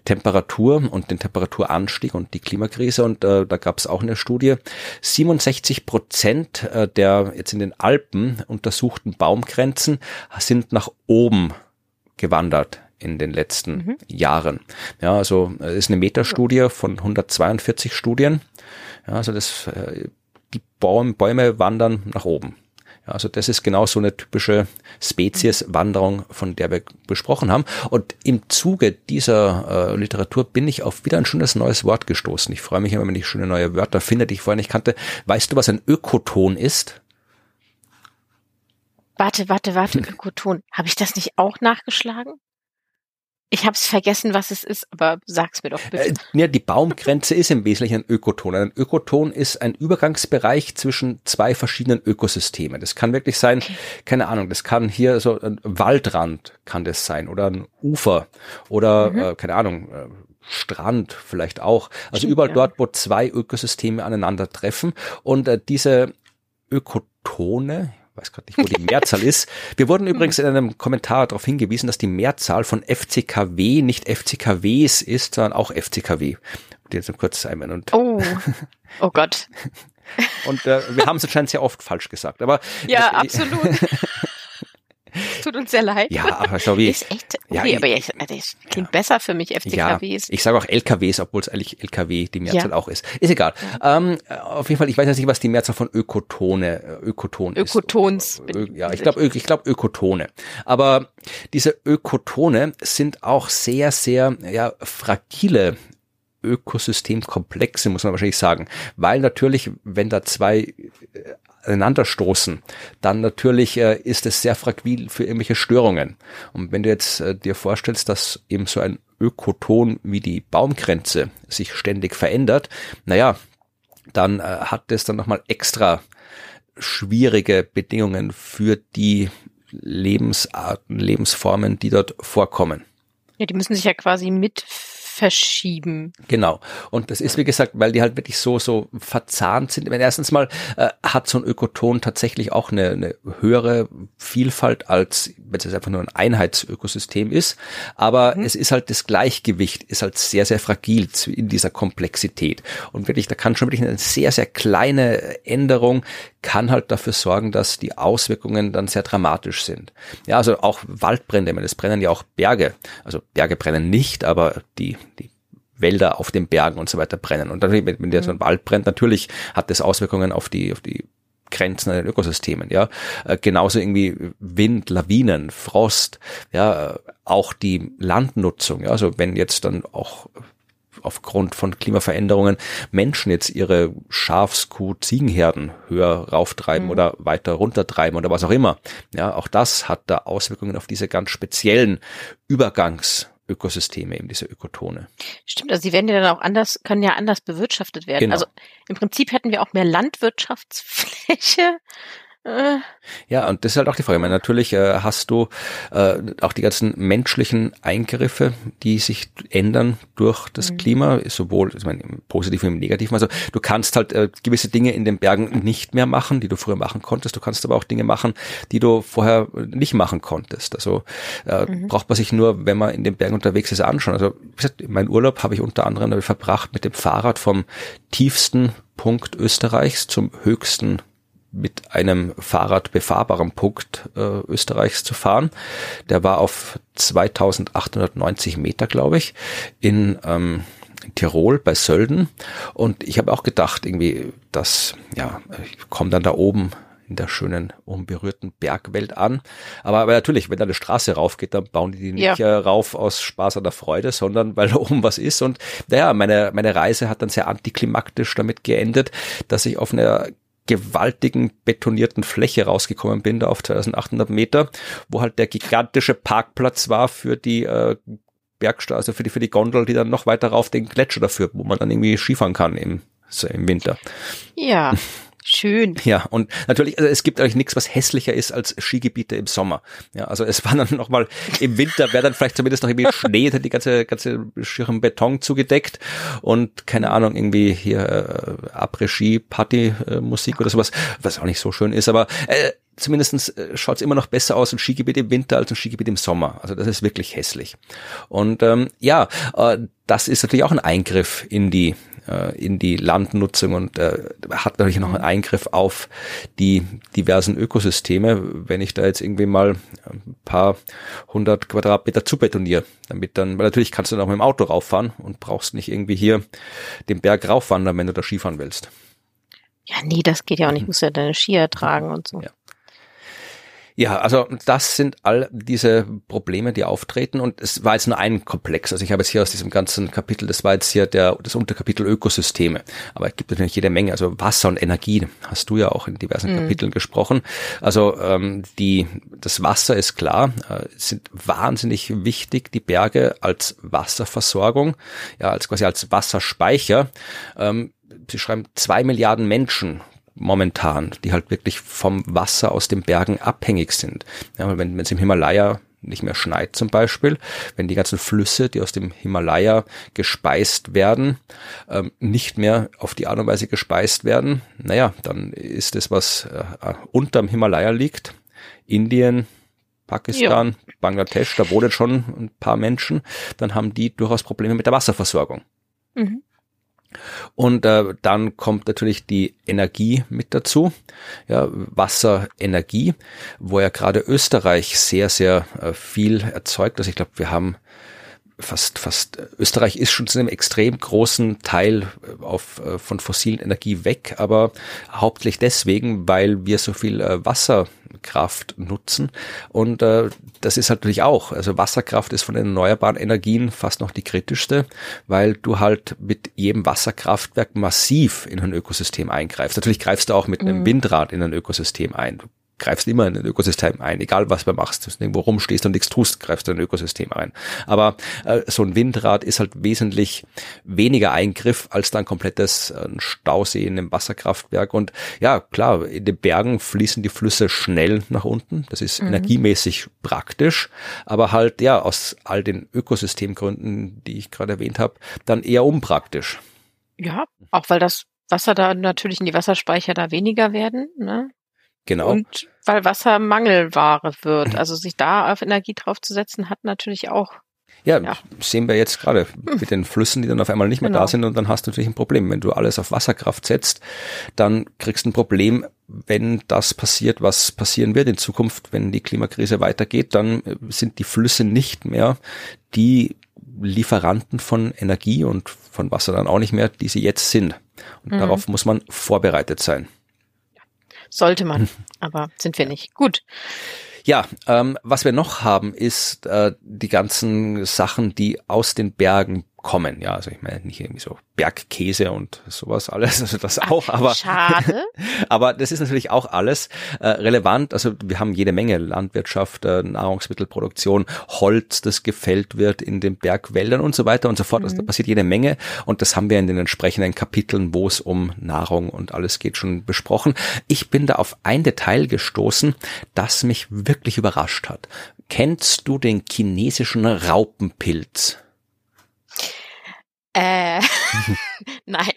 Temperatur und den Temperaturanstieg und die Klimakrise und äh, da gab es auch eine Studie, 67 Prozent äh, der jetzt in den Alpen untersuchten Baumgrenzen sind nach oben gewandert in den letzten mhm. Jahren. Ja, also es ist eine Metastudie von 142 Studien. Ja, also das, äh, die Bäume wandern nach oben. Also das ist genau so eine typische Spezieswanderung, von der wir besprochen haben. Und im Zuge dieser äh, Literatur bin ich auf wieder ein schönes neues Wort gestoßen. Ich freue mich immer, wenn ich schöne neue Wörter finde, die ich vorher nicht kannte. Weißt du, was ein Ökoton ist? Warte, warte, warte, Ökoton. Habe ich das nicht auch nachgeschlagen? Ich habe es vergessen, was es ist, aber sag's mir doch bitte. Äh, ja, die Baumgrenze ist im Wesentlichen ein Ökoton. Ein Ökoton ist ein Übergangsbereich zwischen zwei verschiedenen Ökosystemen. Das kann wirklich sein, okay. keine Ahnung, das kann hier so ein Waldrand kann das sein oder ein Ufer oder mhm. äh, keine Ahnung, äh, Strand vielleicht auch. Also Stimmt, überall ja. dort, wo zwei Ökosysteme aneinandertreffen und äh, diese Ökotone, weiß gerade nicht, wo die Mehrzahl ist. Wir wurden übrigens in einem Kommentar darauf hingewiesen, dass die Mehrzahl von FCKW nicht FCKWs ist, sondern auch FCKW. Jetzt kurz einmal und oh, oh Gott. Und äh, wir haben es anscheinend sehr oft falsch gesagt. Aber ja, absolut. Tut uns sehr leid. Ja, aber schau wie. Ist echt, okay, ja, aber ich, das klingt ja. besser für mich, FCKWs. Ja, ich sage auch LKWs, obwohl es eigentlich LKW die Mehrzahl ja. auch ist. Ist egal. Ähm, auf jeden Fall, ich weiß jetzt nicht, was die Mehrzahl von Ökotone, Ökoton ist. Ökotons. Ja, ich glaube, ich glaube Ökotone. Aber diese Ökotone sind auch sehr, sehr, ja, fragile Ökosystemkomplexe, muss man wahrscheinlich sagen. Weil natürlich, wenn da zwei äh, aneinanderstoßen, dann natürlich äh, ist es sehr fragil für irgendwelche Störungen. Und wenn du jetzt äh, dir vorstellst, dass eben so ein Ökoton wie die Baumgrenze sich ständig verändert, naja, dann äh, hat es dann nochmal extra schwierige Bedingungen für die Lebensarten, Lebensformen, die dort vorkommen. Ja, die müssen sich ja quasi mit verschieben. Genau. Und das ist, wie gesagt, weil die halt wirklich so, so verzahnt sind. Wenn erstens mal äh, hat so ein Ökoton tatsächlich auch eine, eine höhere Vielfalt als, wenn es einfach nur ein Einheitsökosystem ist. Aber mhm. es ist halt das Gleichgewicht ist halt sehr, sehr fragil in dieser Komplexität. Und wirklich, da kann schon wirklich eine sehr, sehr kleine Änderung kann halt dafür sorgen, dass die Auswirkungen dann sehr dramatisch sind. Ja, also auch Waldbrände, das brennen ja auch Berge. Also Berge brennen nicht, aber die, die Wälder auf den Bergen und so weiter brennen. Und natürlich, wenn, der so ein Wald brennt, natürlich hat das Auswirkungen auf die, auf die Grenzen an den Ökosystemen, ja. Äh, genauso irgendwie Wind, Lawinen, Frost, ja, äh, auch die Landnutzung, ja. Also wenn jetzt dann auch aufgrund von Klimaveränderungen Menschen jetzt ihre Schafskuh Ziegenherden höher rauftreiben mhm. oder weiter runtertreiben oder was auch immer. Ja, auch das hat da Auswirkungen auf diese ganz speziellen Übergangs Ökosysteme, eben diese Ökotone. Stimmt, also die werden ja dann auch anders, können ja anders bewirtschaftet werden. Genau. Also im Prinzip hätten wir auch mehr Landwirtschaftsfläche. Ja, und das ist halt auch die Frage. Ich meine, natürlich äh, hast du äh, auch die ganzen menschlichen Eingriffe, die sich ändern durch das mhm. Klima, sowohl ich meine, im Positiven wie im Negativen. Also du kannst halt äh, gewisse Dinge in den Bergen nicht mehr machen, die du früher machen konntest. Du kannst aber auch Dinge machen, die du vorher nicht machen konntest. Also äh, mhm. braucht man sich nur, wenn man in den Bergen unterwegs ist, anschauen. Also wie gesagt, mein Urlaub habe ich unter anderem verbracht mit dem Fahrrad vom tiefsten Punkt Österreichs zum höchsten mit einem Fahrrad befahrbaren Punkt äh, Österreichs zu fahren. Der war auf 2890 Meter, glaube ich, in ähm, Tirol bei Sölden. Und ich habe auch gedacht, irgendwie, dass, ja, ich komme dann da oben in der schönen, unberührten Bergwelt an. Aber, aber natürlich, wenn da eine Straße raufgeht, dann bauen die die nicht ja. rauf aus Spaß an der Freude, sondern weil da oben was ist. Und naja, meine, meine Reise hat dann sehr antiklimaktisch damit geendet, dass ich auf einer gewaltigen betonierten Fläche rausgekommen bin, da auf 2800 Meter, wo halt der gigantische Parkplatz war für die äh, Bergstraße, also für die, für die Gondel, die dann noch weiter rauf den Gletscher dafür, wo man dann irgendwie Skifahren kann im, so im Winter. Ja. Schön. Ja, und natürlich, also es gibt eigentlich nichts, was hässlicher ist als Skigebiete im Sommer. Ja, also es war dann nochmal, im Winter wäre dann vielleicht zumindest noch irgendwie Schnee, die ganze, ganze schirren Beton zugedeckt und keine Ahnung, irgendwie hier äh, Après-Ski-Party-Musik oder sowas, was auch nicht so schön ist, aber äh, zumindest äh, schaut es immer noch besser aus, ein Skigebiet im Winter als ein Skigebiet im Sommer. Also das ist wirklich hässlich. Und ähm, ja, äh, das ist natürlich auch ein Eingriff in die äh, in die Landnutzung und äh, hat natürlich noch einen Eingriff auf die diversen Ökosysteme, wenn ich da jetzt irgendwie mal ein paar hundert Quadratmeter zubetoniere, damit dann, weil natürlich kannst du dann auch mit dem Auto rauffahren und brauchst nicht irgendwie hier den Berg raufwandern, wenn du da Skifahren willst. Ja, nee, das geht ja auch nicht. Du musst ja deine Skier tragen und so. Ja. Ja, also das sind all diese Probleme, die auftreten und es war jetzt nur ein Komplex. Also ich habe jetzt hier aus diesem ganzen Kapitel, das war jetzt hier der, das Unterkapitel Ökosysteme, aber es gibt natürlich jede Menge. Also Wasser und Energie hast du ja auch in diversen mhm. Kapiteln gesprochen. Also ähm, die, das Wasser ist klar, äh, sind wahnsinnig wichtig, die Berge als Wasserversorgung, ja, als quasi als Wasserspeicher. Ähm, Sie schreiben, zwei Milliarden Menschen momentan, die halt wirklich vom Wasser aus den Bergen abhängig sind. Ja, wenn es im Himalaya nicht mehr schneit zum Beispiel, wenn die ganzen Flüsse, die aus dem Himalaya gespeist werden, ähm, nicht mehr auf die Art und Weise gespeist werden, naja, dann ist es, was äh, unterm Himalaya liegt, Indien, Pakistan, ja. Bangladesch, da wohnen schon ein paar Menschen, dann haben die durchaus Probleme mit der Wasserversorgung. Mhm. Und äh, dann kommt natürlich die Energie mit dazu, ja, Wasserenergie, wo ja gerade Österreich sehr, sehr äh, viel erzeugt. Also ich glaube, wir haben fast, fast, Österreich ist schon zu einem extrem großen Teil äh, auf, äh, von fossilen Energie weg, aber hauptsächlich deswegen, weil wir so viel äh, Wasserkraft nutzen. Und äh, das ist natürlich auch, also Wasserkraft ist von den erneuerbaren Energien fast noch die kritischste, weil du halt mit jedem Wasserkraftwerk massiv in ein Ökosystem eingreifst. Natürlich greifst du auch mit einem mhm. Windrad in ein Ökosystem ein. Du greifst immer in ein Ökosystem ein, egal was du machst. Du irgendwo rumstehst und nichts tust, greifst du in ein Ökosystem ein. Aber äh, so ein Windrad ist halt wesentlich weniger Eingriff als dann komplettes äh, Stausee in einem Wasserkraftwerk. Und ja, klar, in den Bergen fließen die Flüsse schnell nach unten. Das ist mhm. energiemäßig praktisch, aber halt ja aus all den Ökosystemgründen, die ich gerade erwähnt habe, dann eher unpraktisch. Ja, auch weil das Wasser da natürlich in die Wasserspeicher da weniger werden. Ne? Genau. Und weil Wasser Mangelware wird. Also sich da auf Energie draufzusetzen, hat natürlich auch ja, ja, sehen wir jetzt gerade mit den Flüssen, die dann auf einmal nicht mehr genau. da sind und dann hast du natürlich ein Problem. Wenn du alles auf Wasserkraft setzt, dann kriegst du ein Problem, wenn das passiert, was passieren wird in Zukunft, wenn die Klimakrise weitergeht, dann sind die Flüsse nicht mehr die Lieferanten von Energie und von Wasser dann auch nicht mehr, die sie jetzt sind. Und mhm. darauf muss man vorbereitet sein. Sollte man, aber sind wir nicht. Gut. Ja, ähm, was wir noch haben, ist äh, die ganzen Sachen, die aus den Bergen kommen. Ja, also ich meine nicht irgendwie so Bergkäse und sowas alles, also das auch, aber schade. aber das ist natürlich auch alles äh, relevant. Also wir haben jede Menge Landwirtschaft, äh, Nahrungsmittelproduktion, Holz, das gefällt wird in den Bergwäldern und so weiter und so fort. Mhm. Also da mhm. passiert jede Menge und das haben wir in den entsprechenden Kapiteln, wo es um Nahrung und alles geht, schon besprochen. Ich bin da auf ein Detail gestoßen, das mich wirklich überrascht hat. Kennst du den chinesischen Raupenpilz? Äh, nein.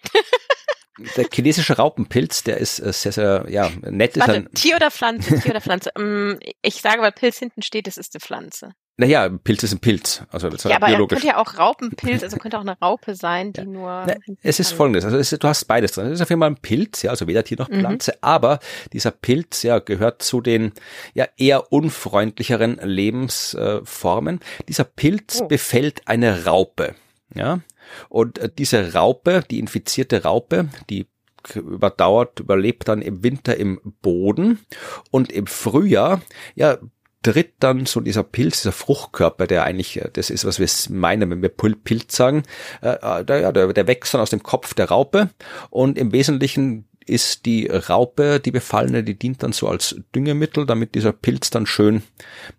Der chinesische Raupenpilz, der ist äh, sehr, sehr, ja, nett. Warte, ist ein, Tier oder Pflanze? Tier oder Pflanze? Mm, ich sage, weil Pilz hinten steht, es ist eine Pflanze. Naja, Pilz ist ein Pilz, also das ja, aber biologisch. könnte ja auch Raupenpilz, also könnte auch eine Raupe sein, die ja. nur. Na, es ist folgendes, also ist, du hast beides drin. Es ist auf jeden Fall ein Pilz, ja, also weder Tier noch mhm. Pflanze, mhm. aber dieser Pilz, ja, gehört zu den ja eher unfreundlicheren Lebensformen. Dieser Pilz oh. befällt eine Raupe, ja, und äh, diese Raupe, die infizierte Raupe, die überdauert, überlebt dann im Winter im Boden. Und im Frühjahr, ja, tritt dann so dieser Pilz, dieser Fruchtkörper, der eigentlich, äh, das ist, was wir meinen, wenn wir Pilz sagen, äh, der, der, der wächst dann aus dem Kopf der Raupe. Und im Wesentlichen ist die Raupe, die befallene, die dient dann so als Düngemittel, damit dieser Pilz dann schön,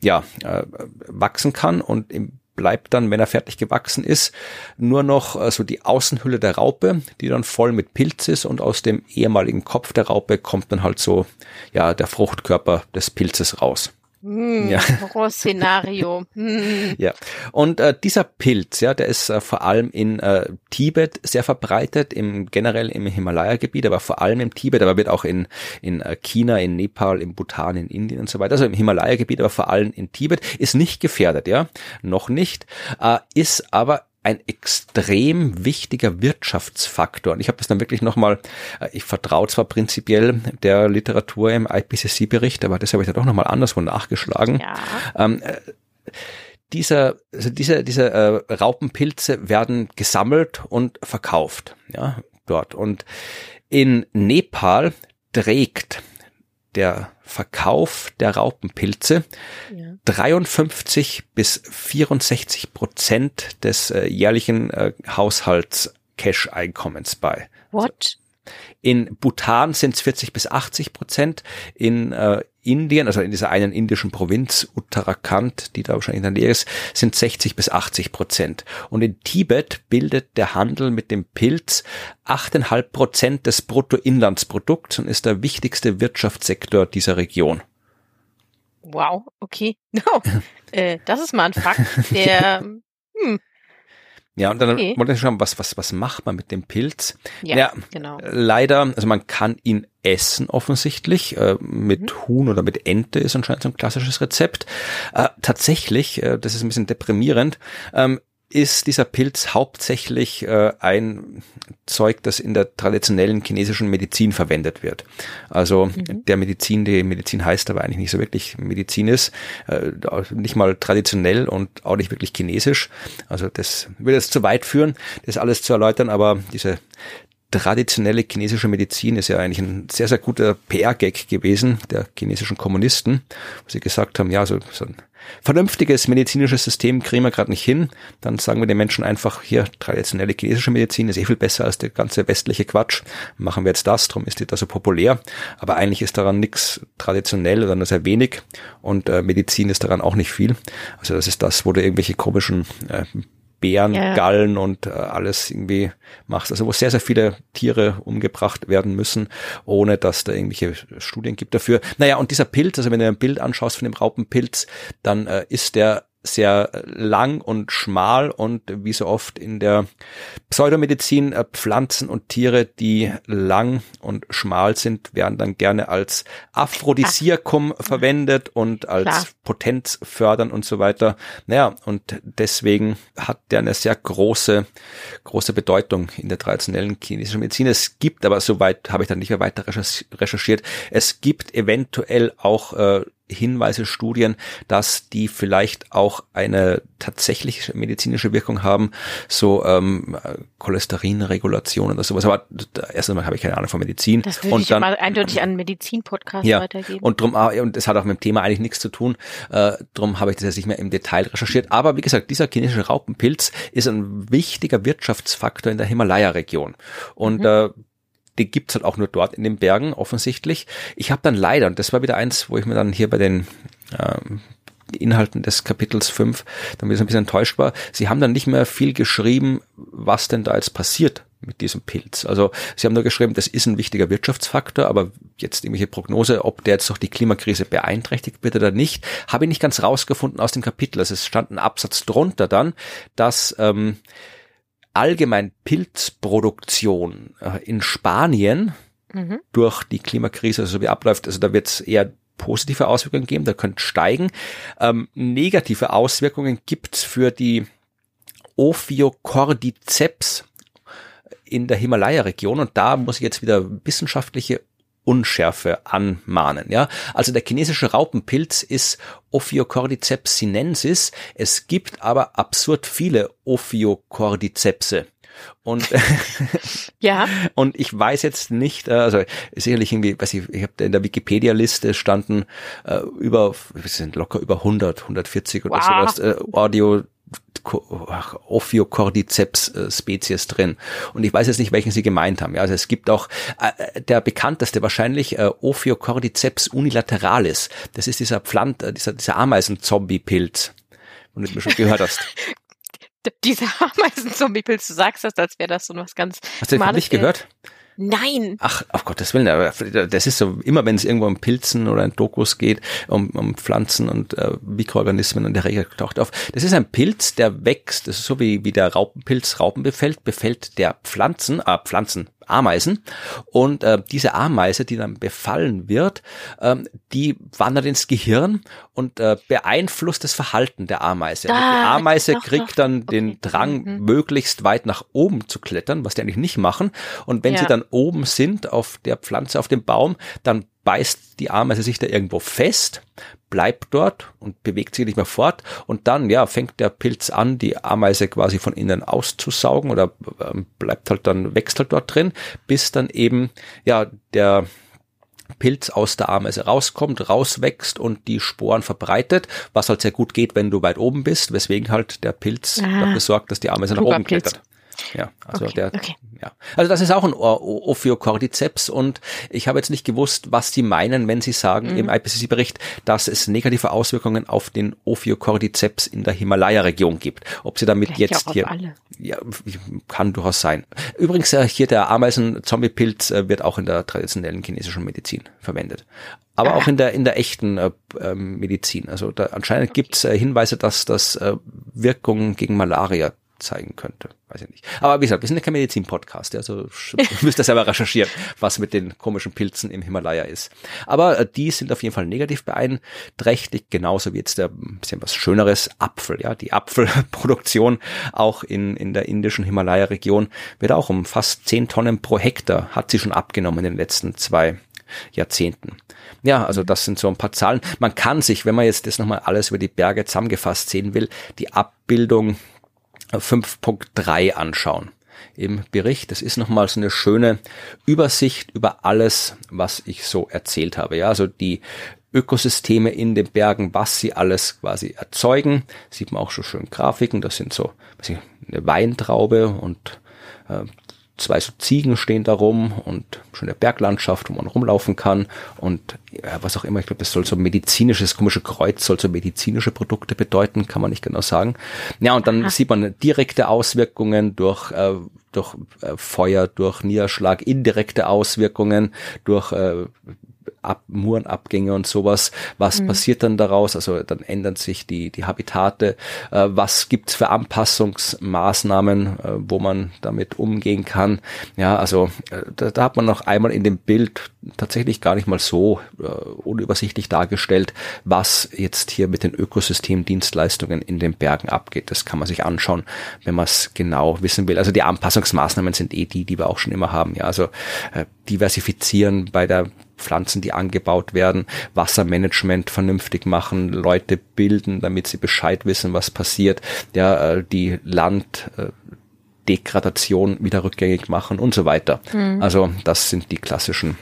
ja, äh, wachsen kann. Und im bleibt dann, wenn er fertig gewachsen ist, nur noch äh, so die Außenhülle der Raupe, die dann voll mit Pilz ist und aus dem ehemaligen Kopf der Raupe kommt dann halt so, ja, der Fruchtkörper des Pilzes raus. Mm, ja. Horrorszenario. Mm. Ja. Und äh, dieser Pilz, ja, der ist äh, vor allem in äh, Tibet sehr verbreitet, im generell im Himalaya-Gebiet, aber vor allem im Tibet, aber wird auch in in äh, China, in Nepal, in Bhutan, in Indien und so weiter. Also im Himalaya-Gebiet, aber vor allem in Tibet ist nicht gefährdet, ja, noch nicht, äh, ist aber ein extrem wichtiger Wirtschaftsfaktor. Und ich habe das dann wirklich nochmal, äh, ich vertraue zwar prinzipiell der Literatur im IPCC-Bericht, aber das habe ich dann doch nochmal anderswo nachgeschlagen. Ja. Ähm, äh, dieser, also diese, diese äh, Raupenpilze werden gesammelt und verkauft, ja, dort. Und in Nepal trägt der Verkauf der Raupenpilze ja. 53 bis 64 Prozent des äh, jährlichen äh, Haushalts Cash-Einkommens bei. What? In Bhutan sind es 40 bis 80 Prozent. In äh, Indien, also in dieser einen indischen Provinz Uttarakhand, die da wahrscheinlich in der Nähe ist, sind 60 bis 80 Prozent. Und in Tibet bildet der Handel mit dem Pilz 8,5 Prozent des Bruttoinlandsprodukts und ist der wichtigste Wirtschaftssektor dieser Region. Wow, okay. No. äh, das ist mal ein Fakt, der hm, ja, und dann okay. wollte ich schauen, was, was, was macht man mit dem Pilz? Ja, ja genau. Leider, also man kann ihn essen offensichtlich, äh, mit mhm. Huhn oder mit Ente ist anscheinend so ein klassisches Rezept. Äh, tatsächlich, äh, das ist ein bisschen deprimierend, ähm, ist dieser Pilz hauptsächlich äh, ein Zeug, das in der traditionellen chinesischen Medizin verwendet wird. Also mhm. der Medizin, die Medizin heißt, aber eigentlich nicht so wirklich Medizin ist, äh, nicht mal traditionell und auch nicht wirklich chinesisch. Also das würde jetzt zu weit führen, das alles zu erläutern, aber diese traditionelle chinesische Medizin ist ja eigentlich ein sehr, sehr guter PR-Gag gewesen der chinesischen Kommunisten, wo sie gesagt haben, ja, so, so ein vernünftiges medizinisches System kriegen wir gerade nicht hin. Dann sagen wir den Menschen einfach, hier, traditionelle chinesische Medizin ist eh viel besser als der ganze westliche Quatsch. Machen wir jetzt das, darum ist die da so populär. Aber eigentlich ist daran nichts traditionell oder nur sehr wenig. Und äh, Medizin ist daran auch nicht viel. Also das ist das, wo du irgendwelche komischen äh, Bären, ja. Gallen und äh, alles irgendwie machst. Also wo sehr, sehr viele Tiere umgebracht werden müssen, ohne dass da irgendwelche Studien gibt dafür. Naja, und dieser Pilz, also wenn du ein Bild anschaust von dem Raupenpilz, dann äh, ist der sehr lang und schmal und wie so oft in der Pseudomedizin äh, Pflanzen und Tiere, die lang und schmal sind, werden dann gerne als Aphrodisiakum Ach. verwendet und als Klar. Potenz fördern und so weiter. Naja, und deswegen hat der eine sehr große, große Bedeutung in der traditionellen chinesischen Medizin. Es gibt aber, soweit habe ich dann nicht mehr weiter recherchiert, es gibt eventuell auch äh, Hinweise, Studien, dass die vielleicht auch eine tatsächliche medizinische Wirkung haben, so ähm, Cholesterinregulation oder sowas. Aber erst einmal habe ich keine Ahnung von Medizin. Das würde und ich dann, mal eindeutig an Medizin-Podcast ja, weitergeben. Und drum, ah, und es hat auch mit dem Thema eigentlich nichts zu tun. Äh, drum habe ich das jetzt nicht mehr im Detail recherchiert. Aber wie gesagt, dieser chinesische Raupenpilz ist ein wichtiger Wirtschaftsfaktor in der Himalaya-Region. Und mhm. äh, die gibt's halt auch nur dort in den Bergen, offensichtlich. Ich habe dann leider, und das war wieder eins, wo ich mir dann hier bei den ähm, Inhalten des Kapitels 5 dann wieder so ein bisschen enttäuscht war. Sie haben dann nicht mehr viel geschrieben, was denn da jetzt passiert mit diesem Pilz. Also sie haben nur geschrieben, das ist ein wichtiger Wirtschaftsfaktor, aber jetzt irgendwelche Prognose, ob der jetzt durch die Klimakrise beeinträchtigt wird oder nicht, habe ich nicht ganz rausgefunden aus dem Kapitel. Also es stand ein Absatz drunter dann, dass ähm, allgemein Pilzproduktion äh, in Spanien mhm. durch die Klimakrise, so wie abläuft, also da wird es eher positive Auswirkungen geben, da könnte steigen. Ähm, negative Auswirkungen gibt's für die Ophiocordyceps in der Himalaya-Region und da muss ich jetzt wieder wissenschaftliche Unschärfe anmahnen. Ja, also der chinesische Raupenpilz ist Ophiocordyceps sinensis. Es gibt aber absurd viele Ophiocordycepse. Und ja. Und ich weiß jetzt nicht, äh, also sicherlich irgendwie, weiß ich, ich habe in der Wikipedia-Liste standen äh, über, wir sind locker über 100, 140 oder wow. sowas äh, Audio Ophiocordyceps äh, Spezies drin. Und ich weiß jetzt nicht, welchen sie gemeint haben. Ja, also es gibt auch äh, der bekannteste wahrscheinlich äh, Ophiocordyceps unilateralis. Das ist dieser Pflant, äh, dieser, dieser Ameisen-Zombie-Pilz, dem du schon gehört hast. Dieser Ameisen-Zombie-Pilz, du sagst das, als wäre das so was ganz Hast du das nicht gehört? Nein. Ach, auf Gottes Willen, aber das ist so, immer wenn es irgendwo um Pilzen oder um Dokus geht, um, um Pflanzen und äh, Mikroorganismen und der Regel taucht auf. Das ist ein Pilz, der wächst, das ist so wie, wie der Raupenpilz Raupen befällt, befällt der Pflanzen, äh, Pflanzen, Ameisen. Und äh, diese Ameise, die dann befallen wird, ähm, die wandert ins Gehirn und äh, beeinflusst das Verhalten der Ameise. Ah, die Ameise doch, kriegt dann okay. den Drang, mhm. möglichst weit nach oben zu klettern, was die eigentlich nicht machen. Und wenn ja. sie dann oben sind auf der Pflanze, auf dem Baum, dann beißt die Ameise sich da irgendwo fest, bleibt dort und bewegt sich nicht mehr fort. Und dann ja fängt der Pilz an, die Ameise quasi von innen auszusaugen oder ähm, bleibt halt dann wächst halt dort drin, bis dann eben ja der Pilz aus der Ameise rauskommt, rauswächst und die Sporen verbreitet, was halt sehr gut geht, wenn du weit oben bist, weswegen halt der Pilz ah, dafür sorgt, dass die Ameise nach oben klettert. Ja, also okay, der, okay. ja. Also das ist auch ein Ophiocordyceps und ich habe jetzt nicht gewusst, was Sie meinen, wenn Sie sagen mhm. im IPCC-Bericht, dass es negative Auswirkungen auf den Ophiocordyceps in der Himalaya-Region gibt. Ob Sie damit Vielleicht jetzt hier, alle. ja, kann durchaus sein. Übrigens äh, hier der Ameisen-Zombie-Pilz äh, wird auch in der traditionellen chinesischen Medizin verwendet aber auch in der in der echten äh, äh, Medizin. Also da anscheinend okay. gibt es äh, Hinweise, dass das äh, Wirkungen gegen Malaria zeigen könnte. Weiß ich nicht. Aber wie gesagt, wir sind ja kein Medizin-Podcast, also müsst ihr selber recherchieren, was mit den komischen Pilzen im Himalaya ist. Aber äh, die sind auf jeden Fall negativ beeinträchtigt, genauso wie jetzt der bisschen was Schöneres Apfel. Ja, die Apfelproduktion auch in, in der indischen Himalaya-Region wird auch um fast 10 Tonnen pro Hektar hat sie schon abgenommen in den letzten zwei Jahrzehnten. Ja, also das sind so ein paar Zahlen. Man kann sich, wenn man jetzt das nochmal alles über die Berge zusammengefasst sehen will, die Abbildung 5.3 anschauen im Bericht. Das ist nochmal so eine schöne Übersicht über alles, was ich so erzählt habe. Ja, also die Ökosysteme in den Bergen, was sie alles quasi erzeugen. Sieht man auch schon schön Grafiken. Das sind so was ich, eine Weintraube und äh, zwei so Ziegen stehen da rum und schöne Berglandschaft, wo man rumlaufen kann und ja, was auch immer. Ich glaube, das soll so medizinisches, komische Kreuz soll so medizinische Produkte bedeuten, kann man nicht genau sagen. Ja, und dann Aha. sieht man direkte Auswirkungen durch äh, durch äh, Feuer, durch Niederschlag, indirekte Auswirkungen, durch äh, Ab Murenabgänge und sowas. Was mhm. passiert dann daraus? Also dann ändern sich die, die Habitate. Äh, was gibt's für Anpassungsmaßnahmen, äh, wo man damit umgehen kann? Ja, also äh, da, da hat man noch einmal in dem Bild tatsächlich gar nicht mal so äh, unübersichtlich dargestellt, was jetzt hier mit den Ökosystemdienstleistungen in den Bergen abgeht. Das kann man sich anschauen, wenn man es genau wissen will. Also die Anpassungsmaßnahmen sind eh die, die wir auch schon immer haben. Ja, also äh, diversifizieren bei der Pflanzen, die angebaut werden, Wassermanagement vernünftig machen, Leute bilden, damit sie Bescheid wissen, was passiert, ja, äh, die Landdegradation wieder rückgängig machen und so weiter. Mhm. Also das sind die klassischen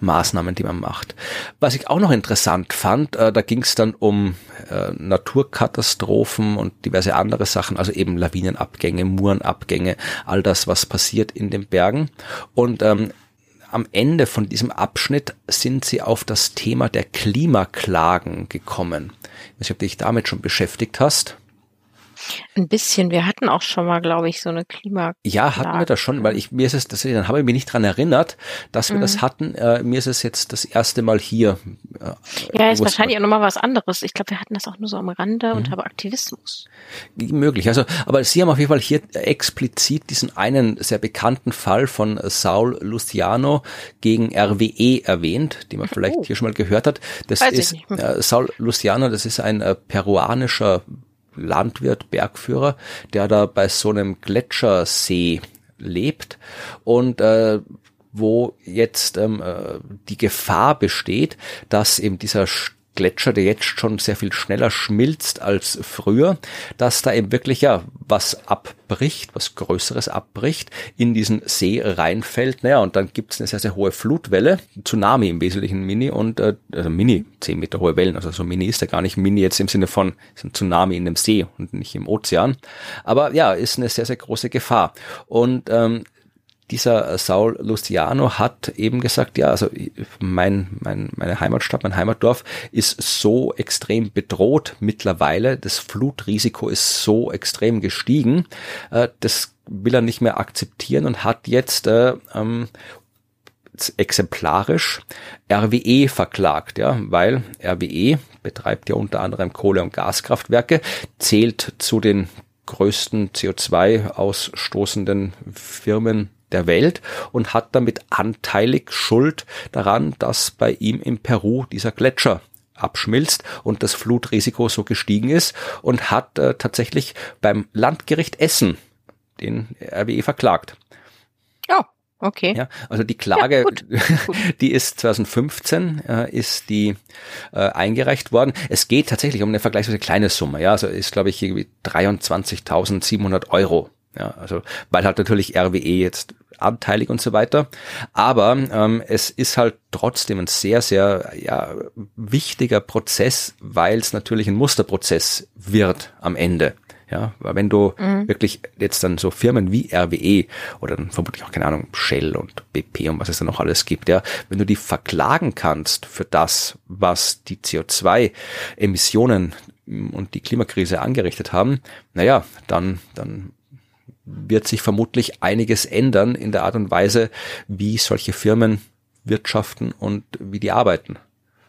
Maßnahmen, die man macht. Was ich auch noch interessant fand, äh, da ging es dann um äh, Naturkatastrophen und diverse andere Sachen, also eben Lawinenabgänge, Murenabgänge, all das, was passiert in den Bergen. Und ähm, am Ende von diesem Abschnitt sind sie auf das Thema der Klimaklagen gekommen. Ich weiß nicht, ob du dich damit schon beschäftigt hast. Ein bisschen. Wir hatten auch schon mal, glaube ich, so eine Klima. Ja, hatten wir das schon, weil ich mir ist es, das, dann habe ich mich nicht dran erinnert, dass wir mhm. das hatten. Äh, mir ist es jetzt das erste Mal hier. Äh, ja, ist wahrscheinlich auch nochmal was anderes. Ich glaube, wir hatten das auch nur so am Rande mhm. unter Aktivismus. Möglich. Also, aber Sie haben auf jeden Fall hier explizit diesen einen sehr bekannten Fall von Saul Luciano gegen RWE erwähnt, den man vielleicht oh. hier schon mal gehört hat. Das Weiß ist äh, Saul Luciano, das ist ein äh, peruanischer Landwirt, Bergführer, der da bei so einem Gletschersee lebt und äh, wo jetzt ähm, äh, die Gefahr besteht, dass eben dieser Gletscher, der jetzt schon sehr viel schneller schmilzt als früher, dass da eben wirklich ja was abbricht, was Größeres abbricht, in diesen See reinfällt. Naja, und dann gibt's eine sehr, sehr hohe Flutwelle, Tsunami im Wesentlichen Mini und äh, also Mini, zehn Meter hohe Wellen, also so Mini ist ja gar nicht Mini jetzt im Sinne von ist ein Tsunami in dem See und nicht im Ozean. Aber ja, ist eine sehr, sehr große Gefahr. Und ähm, dieser Saul Luciano hat eben gesagt, ja, also mein, mein, meine Heimatstadt, mein Heimatdorf ist so extrem bedroht mittlerweile, das Flutrisiko ist so extrem gestiegen, äh, das will er nicht mehr akzeptieren und hat jetzt äh, ähm, exemplarisch RWE verklagt, ja, weil RWE betreibt ja unter anderem Kohle- und Gaskraftwerke, zählt zu den größten CO2 ausstoßenden Firmen der Welt und hat damit anteilig Schuld daran, dass bei ihm in Peru dieser Gletscher abschmilzt und das Flutrisiko so gestiegen ist und hat äh, tatsächlich beim Landgericht Essen den RWE verklagt. Ja, okay. Ja, also die Klage, ja, gut. die ist 2015 äh, ist die äh, eingereicht worden. Es geht tatsächlich um eine vergleichsweise kleine Summe. Ja, also ist glaube ich irgendwie 23.700 Euro ja, also weil halt natürlich RWE jetzt anteilig und so weiter. Aber ähm, es ist halt trotzdem ein sehr, sehr ja, wichtiger Prozess, weil es natürlich ein Musterprozess wird am Ende. Ja, weil wenn du mhm. wirklich jetzt dann so Firmen wie RWE oder dann vermutlich auch, keine Ahnung, Shell und BP und was es da noch alles gibt, ja, wenn du die verklagen kannst für das, was die CO2-Emissionen und die Klimakrise angerichtet haben, naja, dann, dann wird sich vermutlich einiges ändern in der Art und Weise, wie solche Firmen wirtschaften und wie die arbeiten.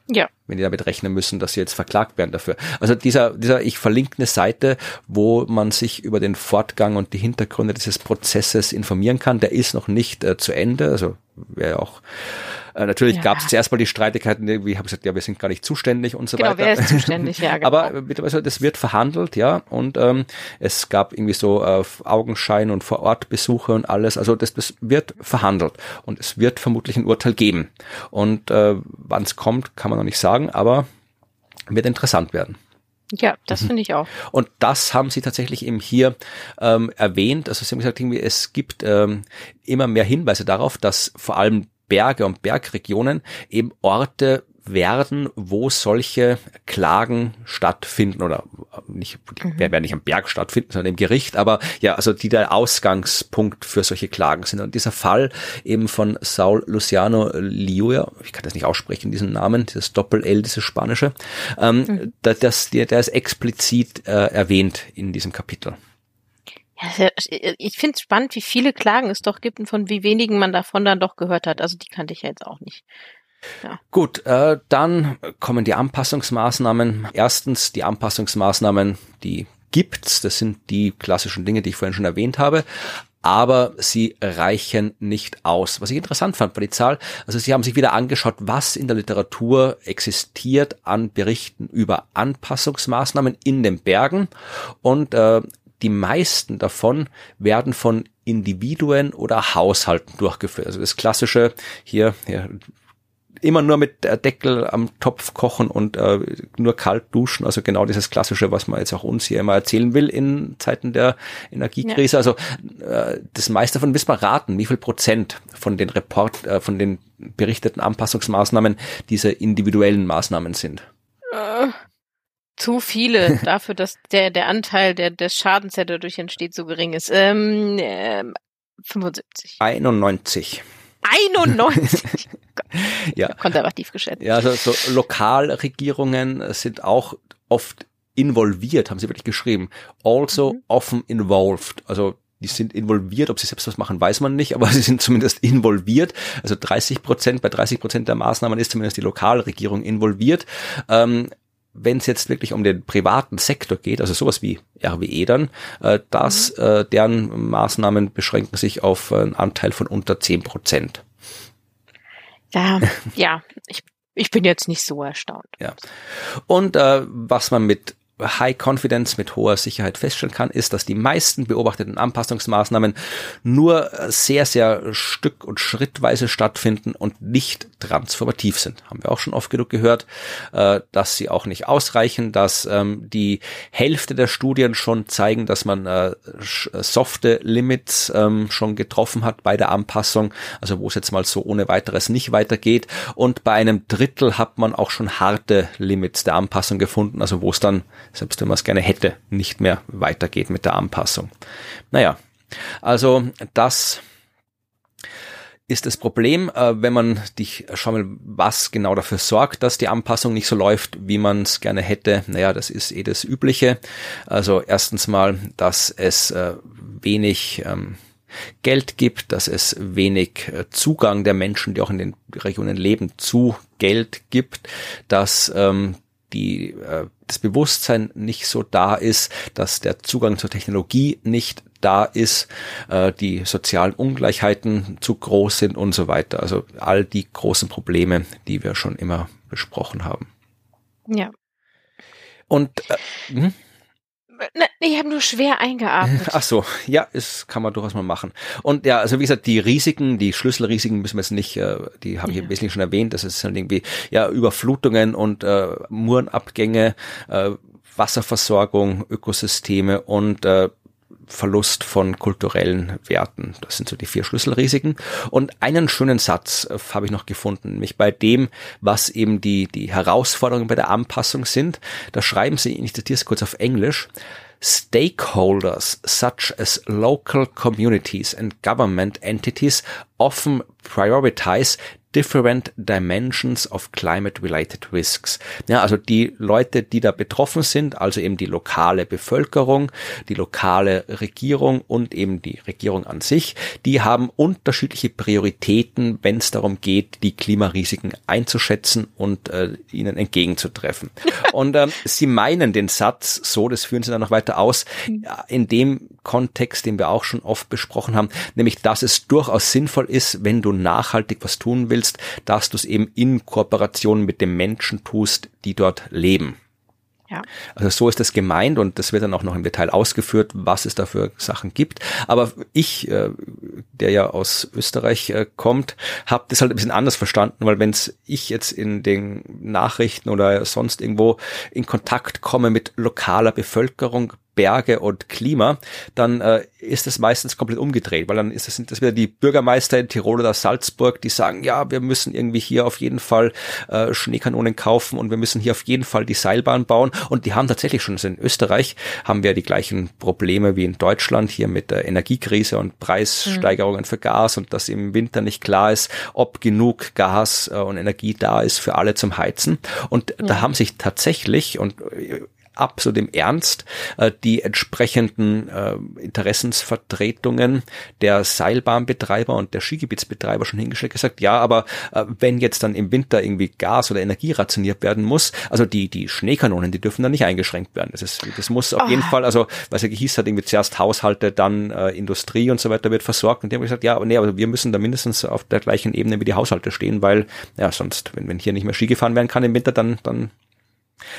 Ja. Wenn die damit rechnen müssen, dass sie jetzt verklagt werden dafür. Also dieser, dieser, ich verlinke eine Seite, wo man sich über den Fortgang und die Hintergründe dieses Prozesses informieren kann. Der ist noch nicht äh, zu Ende. Also wäre auch äh, natürlich ja. gab es zuerst mal die Streitigkeiten, irgendwie haben gesagt, ja, wir sind gar nicht zuständig und so genau, weiter. Wer ist zuständig, ja, genau. Aber also, das wird verhandelt, ja, und ähm, es gab irgendwie so äh, Augenschein und Vorortbesuche und alles. Also das, das wird verhandelt und es wird vermutlich ein Urteil geben. Und äh, wann es kommt, kann man noch nicht sagen, aber wird interessant werden. Ja, das mhm. finde ich auch. Und das haben sie tatsächlich eben hier ähm, erwähnt. Also sie haben gesagt, irgendwie, es gibt ähm, immer mehr Hinweise darauf, dass vor allem Berge und Bergregionen eben Orte werden, wo solche Klagen stattfinden oder nicht, mhm. werden nicht am Berg stattfinden, sondern im Gericht, aber ja, also die der Ausgangspunkt für solche Klagen sind. Und dieser Fall eben von Saul Luciano Liuya, ich kann das nicht aussprechen, diesen Namen, dieses Doppel-L, dieses Spanische, ähm, mhm. das, der, der ist explizit äh, erwähnt in diesem Kapitel. Ja, ich finde es spannend, wie viele Klagen es doch gibt und von wie wenigen man davon dann doch gehört hat. Also die kannte ich ja jetzt auch nicht. Ja. Gut, äh, dann kommen die Anpassungsmaßnahmen. Erstens die Anpassungsmaßnahmen, die gibt's. Das sind die klassischen Dinge, die ich vorhin schon erwähnt habe. Aber sie reichen nicht aus. Was ich interessant fand war die Zahl, also sie haben sich wieder angeschaut, was in der Literatur existiert an Berichten über Anpassungsmaßnahmen in den Bergen. Und äh, die meisten davon werden von Individuen oder Haushalten durchgeführt. Also das klassische hier, hier immer nur mit Deckel am Topf kochen und äh, nur kalt duschen. Also genau dieses Klassische, was man jetzt auch uns hier immer erzählen will in Zeiten der Energiekrise. Ja. Also äh, das meiste davon wissen wir raten, wie viel Prozent von den Report, äh, von den berichteten Anpassungsmaßnahmen diese individuellen Maßnahmen sind. Zu viele dafür, dass der, der Anteil der, des Schadens, der dadurch entsteht, so gering ist. Ähm, äh, 75. 91. 91. ja. Konservativ geschätzt. Ja, also so Lokalregierungen sind auch oft involviert, haben sie wirklich geschrieben. Also mhm. often involved. Also die sind involviert, ob sie selbst was machen, weiß man nicht, aber sie sind zumindest involviert. Also 30 Prozent, bei 30 Prozent der Maßnahmen ist zumindest die Lokalregierung involviert. Ähm, wenn es jetzt wirklich um den privaten Sektor geht, also sowas wie RWE dann, äh, das, mhm. äh, deren Maßnahmen beschränken sich auf einen Anteil von unter 10 Prozent. Ja, ja, ich, ich bin jetzt nicht so erstaunt. Ja. Und äh, was man mit High Confidence mit hoher Sicherheit feststellen kann, ist, dass die meisten beobachteten Anpassungsmaßnahmen nur sehr, sehr stück- und schrittweise stattfinden und nicht transformativ sind. Haben wir auch schon oft genug gehört, äh, dass sie auch nicht ausreichen, dass ähm, die Hälfte der Studien schon zeigen, dass man äh, softe Limits ähm, schon getroffen hat bei der Anpassung, also wo es jetzt mal so ohne weiteres nicht weitergeht. Und bei einem Drittel hat man auch schon harte Limits der Anpassung gefunden, also wo es dann selbst wenn man es gerne hätte, nicht mehr weitergeht mit der Anpassung. Naja, also das ist das Problem, äh, wenn man dich schau mal, was genau dafür sorgt, dass die Anpassung nicht so läuft, wie man es gerne hätte. Naja, das ist eh das Übliche. Also erstens mal, dass es äh, wenig ähm, Geld gibt, dass es wenig äh, Zugang der Menschen, die auch in den Regionen leben, zu Geld gibt, dass ähm, die, äh, das Bewusstsein nicht so da ist, dass der Zugang zur Technologie nicht da ist, äh, die sozialen Ungleichheiten zu groß sind und so weiter. Also all die großen Probleme, die wir schon immer besprochen haben. Ja. Und äh, hm? Ne, ich habe nur schwer eingeatmet. Ach so, ja, das kann man durchaus mal machen. Und ja, also wie gesagt, die Risiken, die Schlüsselrisiken müssen wir jetzt nicht, äh, die habe ich ja. im Wesentlichen schon erwähnt. Das ist halt irgendwie ja Überflutungen und äh, Murenabgänge, äh, Wasserversorgung, Ökosysteme und äh, Verlust von kulturellen Werten. Das sind so die vier Schlüsselrisiken. Und einen schönen Satz äh, habe ich noch gefunden, nämlich bei dem, was eben die, die Herausforderungen bei der Anpassung sind. Da schreiben sie, ich zitiere es kurz auf Englisch, Stakeholders such as local communities and government entities often prioritize different dimensions of climate-related risks. Ja, also die Leute, die da betroffen sind, also eben die lokale Bevölkerung, die lokale Regierung und eben die Regierung an sich, die haben unterschiedliche Prioritäten, wenn es darum geht, die Klimarisiken einzuschätzen und äh, ihnen entgegenzutreffen. und ähm, sie meinen den Satz so, das führen sie dann noch weiter aus, in dem Kontext, den wir auch schon oft besprochen haben, nämlich, dass es durchaus sinnvoll ist, wenn du nachhaltig was tun willst, dass du es eben in Kooperation mit den Menschen tust, die dort leben. Ja. Also so ist das gemeint und das wird dann auch noch im Detail ausgeführt, was es da für Sachen gibt. Aber ich, äh, der ja aus Österreich äh, kommt, habe das halt ein bisschen anders verstanden, weil wenn ich jetzt in den Nachrichten oder sonst irgendwo in Kontakt komme mit lokaler Bevölkerung, Berge und Klima, dann äh, ist es meistens komplett umgedreht, weil dann ist sind das wieder die Bürgermeister in Tirol oder Salzburg, die sagen, ja, wir müssen irgendwie hier auf jeden Fall äh, Schneekanonen kaufen und wir müssen hier auf jeden Fall die Seilbahn bauen. Und die haben tatsächlich schon, also in Österreich haben wir die gleichen Probleme wie in Deutschland hier mit der Energiekrise und Preissteigerungen mhm. für Gas und dass im Winter nicht klar ist, ob genug Gas äh, und Energie da ist für alle zum Heizen. Und ja. da haben sich tatsächlich und äh, absolut im Ernst äh, die entsprechenden äh, Interessensvertretungen der Seilbahnbetreiber und der Skigebietsbetreiber schon hingestellt gesagt, ja, aber äh, wenn jetzt dann im Winter irgendwie Gas oder Energie rationiert werden muss, also die, die Schneekanonen, die dürfen dann nicht eingeschränkt werden. Das ist, das muss auf oh. jeden Fall, also, was ja gehieß hat, irgendwie zuerst Haushalte, dann äh, Industrie und so weiter wird versorgt. Und die haben gesagt, ja, aber nee, aber wir müssen da mindestens auf der gleichen Ebene wie die Haushalte stehen, weil, ja, sonst, wenn, wenn hier nicht mehr Ski gefahren werden kann im Winter, dann, dann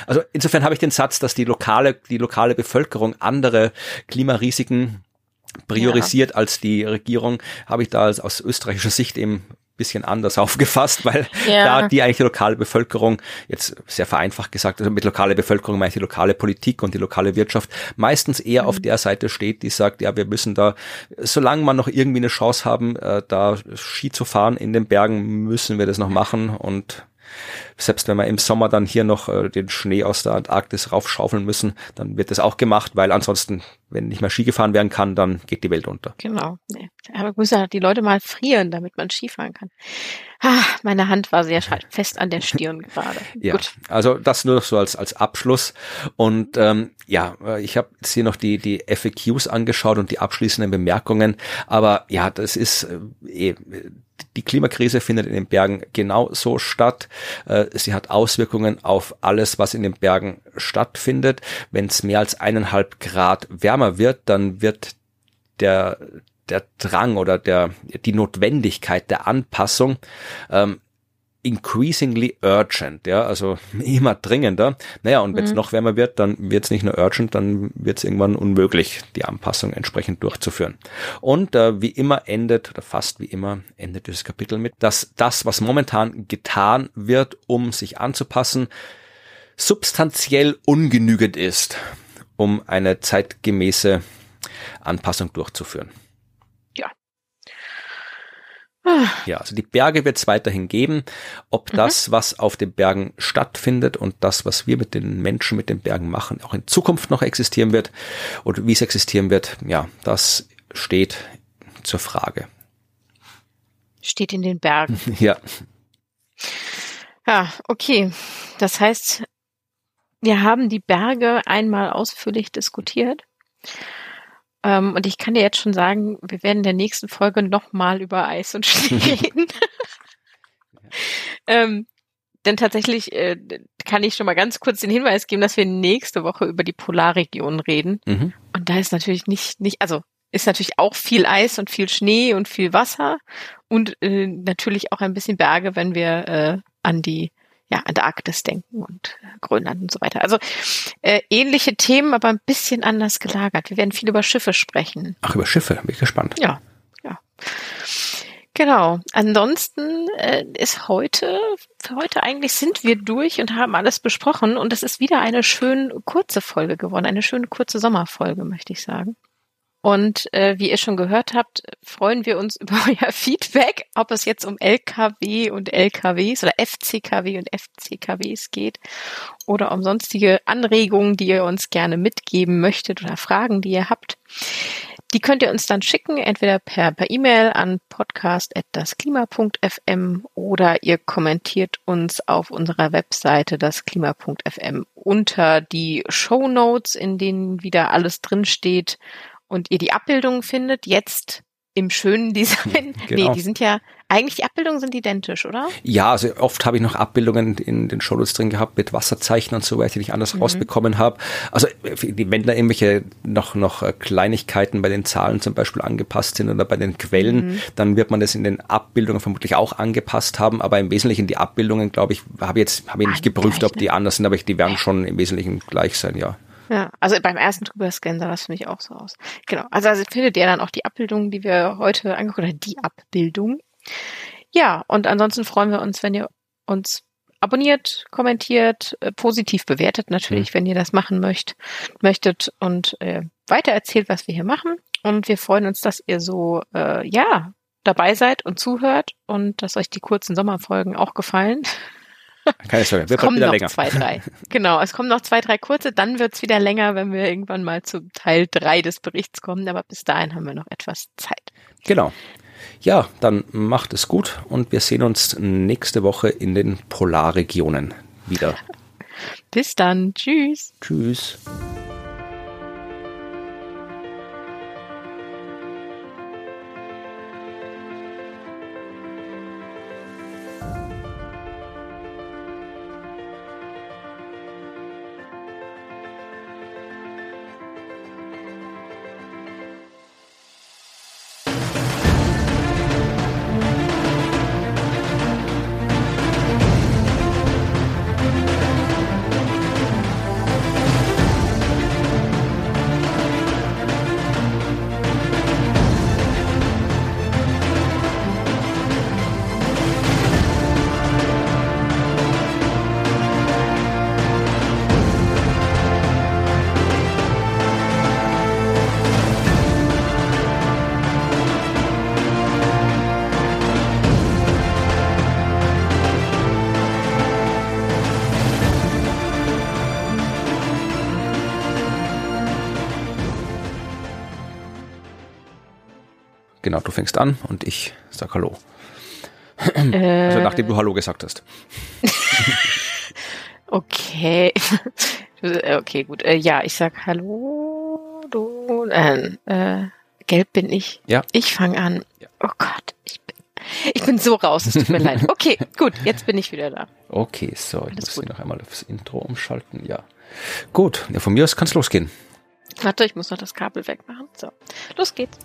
also insofern habe ich den Satz, dass die lokale, die lokale Bevölkerung andere Klimarisiken priorisiert ja. als die Regierung, habe ich da aus österreichischer Sicht eben bisschen anders aufgefasst, weil Ja. da die eigentlich die lokale Bevölkerung, jetzt sehr vereinfacht gesagt, also mit lokale Bevölkerung meine ich die lokale Politik und die lokale Wirtschaft, meistens eher auf der Seite steht, die sagt, ja, wir müssen da, solange man noch irgendwie eine Chance haben, äh, da Ski zu fahren in den Bergen, müssen wir das noch machen und selbst wenn wir im Sommer dann hier noch äh, den Schnee aus der Antarktis raufschaufeln müssen, dann wird das auch gemacht, weil ansonsten, wenn nicht mehr Ski gefahren werden kann, dann geht die Welt unter. Genau. Aber müssen ja die Leute mal frieren, damit man Skifahren kann. Ah, meine Hand war sehr fest an der Stirn gerade. Ja, Gut. also das nur noch so als, als Abschluss. Und ähm, ja, äh, ich habe jetzt hier noch die, die FAQs angeschaut und die abschließenden Bemerkungen. Aber ja, das ist äh, eh, die Klimakrise findet in den Bergen genauso statt. Äh, Sie hat Auswirkungen auf alles, was in den Bergen stattfindet. Wenn es mehr als eineinhalb Grad wärmer wird, dann wird der, der Drang oder der, die Notwendigkeit der Anpassung ähm, increasingly urgent, ja, also immer dringender. Naja, und wenn es noch wärmer wird, dann wird es nicht nur urgent, dann wird es irgendwann unmöglich, die Anpassung entsprechend durchzuführen. Und äh, wie immer endet, oder fast wie immer endet dieses Kapitel mit, dass das, was momentan getan wird, um sich anzupassen, substanziell ungenügend ist, um eine zeitgemäße Anpassung durchzuführen. Ja. Also die Berge wird es weiterhin geben. Ob das, was auf den Bergen stattfindet und das, was wir mit den Menschen mit den Bergen machen, auch in Zukunft noch existieren wird und wie es existieren wird, ja, das steht zur Frage. Steht in den Bergen. Ja, Ja, okay. Das heißt, wir haben die Berge einmal ausführlich diskutiert. Ähm, und ich kann dir jetzt schon sagen, wir werden in der nächsten Folge nochmal über Eis und Schnee reden. ähm, denn tatsächlich äh, kann ich schon mal ganz kurz den Hinweis geben, dass wir nächste Woche über die Polarregionen reden. mhm. Und da ist natürlich nicht, nicht, also ist natürlich auch viel Eis und viel Schnee und viel Wasser und äh, natürlich auch ein bisschen Berge, wenn wir äh, an die ja, Antarktis denken und äh, Grönland und so weiter. Also äh, ähnliche Themen, aber ein bisschen anders gelagert. Wir werden viel über Schiffe sprechen. ach, über Schiffe, bin ich gespannt. Ja, ja. Genau. Ansonsten äh, ist heute, für heute eigentlich sind wir durch und haben alles besprochen und es ist wieder eine schön kurze Folge geworden, eine schöne kurze Sommerfolge, möchte ich sagen. Und äh, wie ihr schon gehört habt, freuen wir uns über euer Feedback, ob es jetzt um LKW und LKWs oder FCKW und FCKWs geht oder um sonstige Anregungen, die ihr uns gerne mitgeben möchtet oder Fragen, die ihr habt. Die könnt ihr uns dann schicken, entweder per E-Mail an podcast@dasklima.fm oder ihr kommentiert uns auf unserer Webseite dasklima.fm unter die Show Notes, in denen wieder alles drin steht und ihr die Abbildungen findet. Jetzt im schönen Design. Genau. Nee, die sind ja eigentlich die Abbildungen sind identisch, oder? Ja, also oft habe ich noch Abbildungen in den Shownotes drin gehabt mit Wasserzeichen und so, weil ich die nicht anders rausbekommen habe. Also wenn da irgendwelche noch noch äh, Kleinigkeiten bei den Zahlen zum Beispiel angepasst sind oder bei den Quellen, dann wird man das in den Abbildungen vermutlich auch angepasst haben. Aber im Wesentlichen die Abbildungen, glaube ich, habe jetzt habe ich nicht Ah, geprüft, ob die anders sind, aber ich, die werden schon im Wesentlichen gleich sein, ja. Ja, also beim ersten drüberscannen sah das für mich auch so aus. Genau. Also, also findet ihr dann auch die Abbildungen, die wir heute angeguckt haben, die Abbildung. Ja, und ansonsten freuen wir uns, wenn ihr uns abonniert, kommentiert, äh, positiv bewertet natürlich, wenn ihr das machen möcht, möchtet und äh, weitererzählt, was wir hier machen. Und wir freuen uns, dass ihr so äh, ja dabei seid und zuhört und dass euch die kurzen Sommerfolgen auch gefallen. Keine Sorge, Es wird bald kommen wieder noch länger. zwei, drei. Genau, es kommen noch zwei, drei kurze, dann wird's wieder länger, wenn wir irgendwann mal zu Teil drei des Berichts kommen. Aber bis dahin haben wir noch etwas Zeit. Genau. Ja, dann macht es gut und wir sehen uns nächste Woche in den Polarregionen wieder. Bis dann. Tschüss. Tschüss. Genau, du fängst an und ich sag Hallo. also nachdem du Hallo gesagt hast. okay. okay, gut. Äh, ja, ich sag Hallo. Du, äh, äh, gelb bin ich. Ja. Ich fange an. Ja. Oh Gott, ich bin, ich bin so raus. Es tut mir leid. Okay, gut, jetzt bin ich wieder da. Okay, so, ich Alles muss hier noch einmal aufs Intro umschalten. Ja. Gut, ja, von mir aus kann es losgehen. Warte, ich muss noch das Kabel wegmachen. So, los geht's.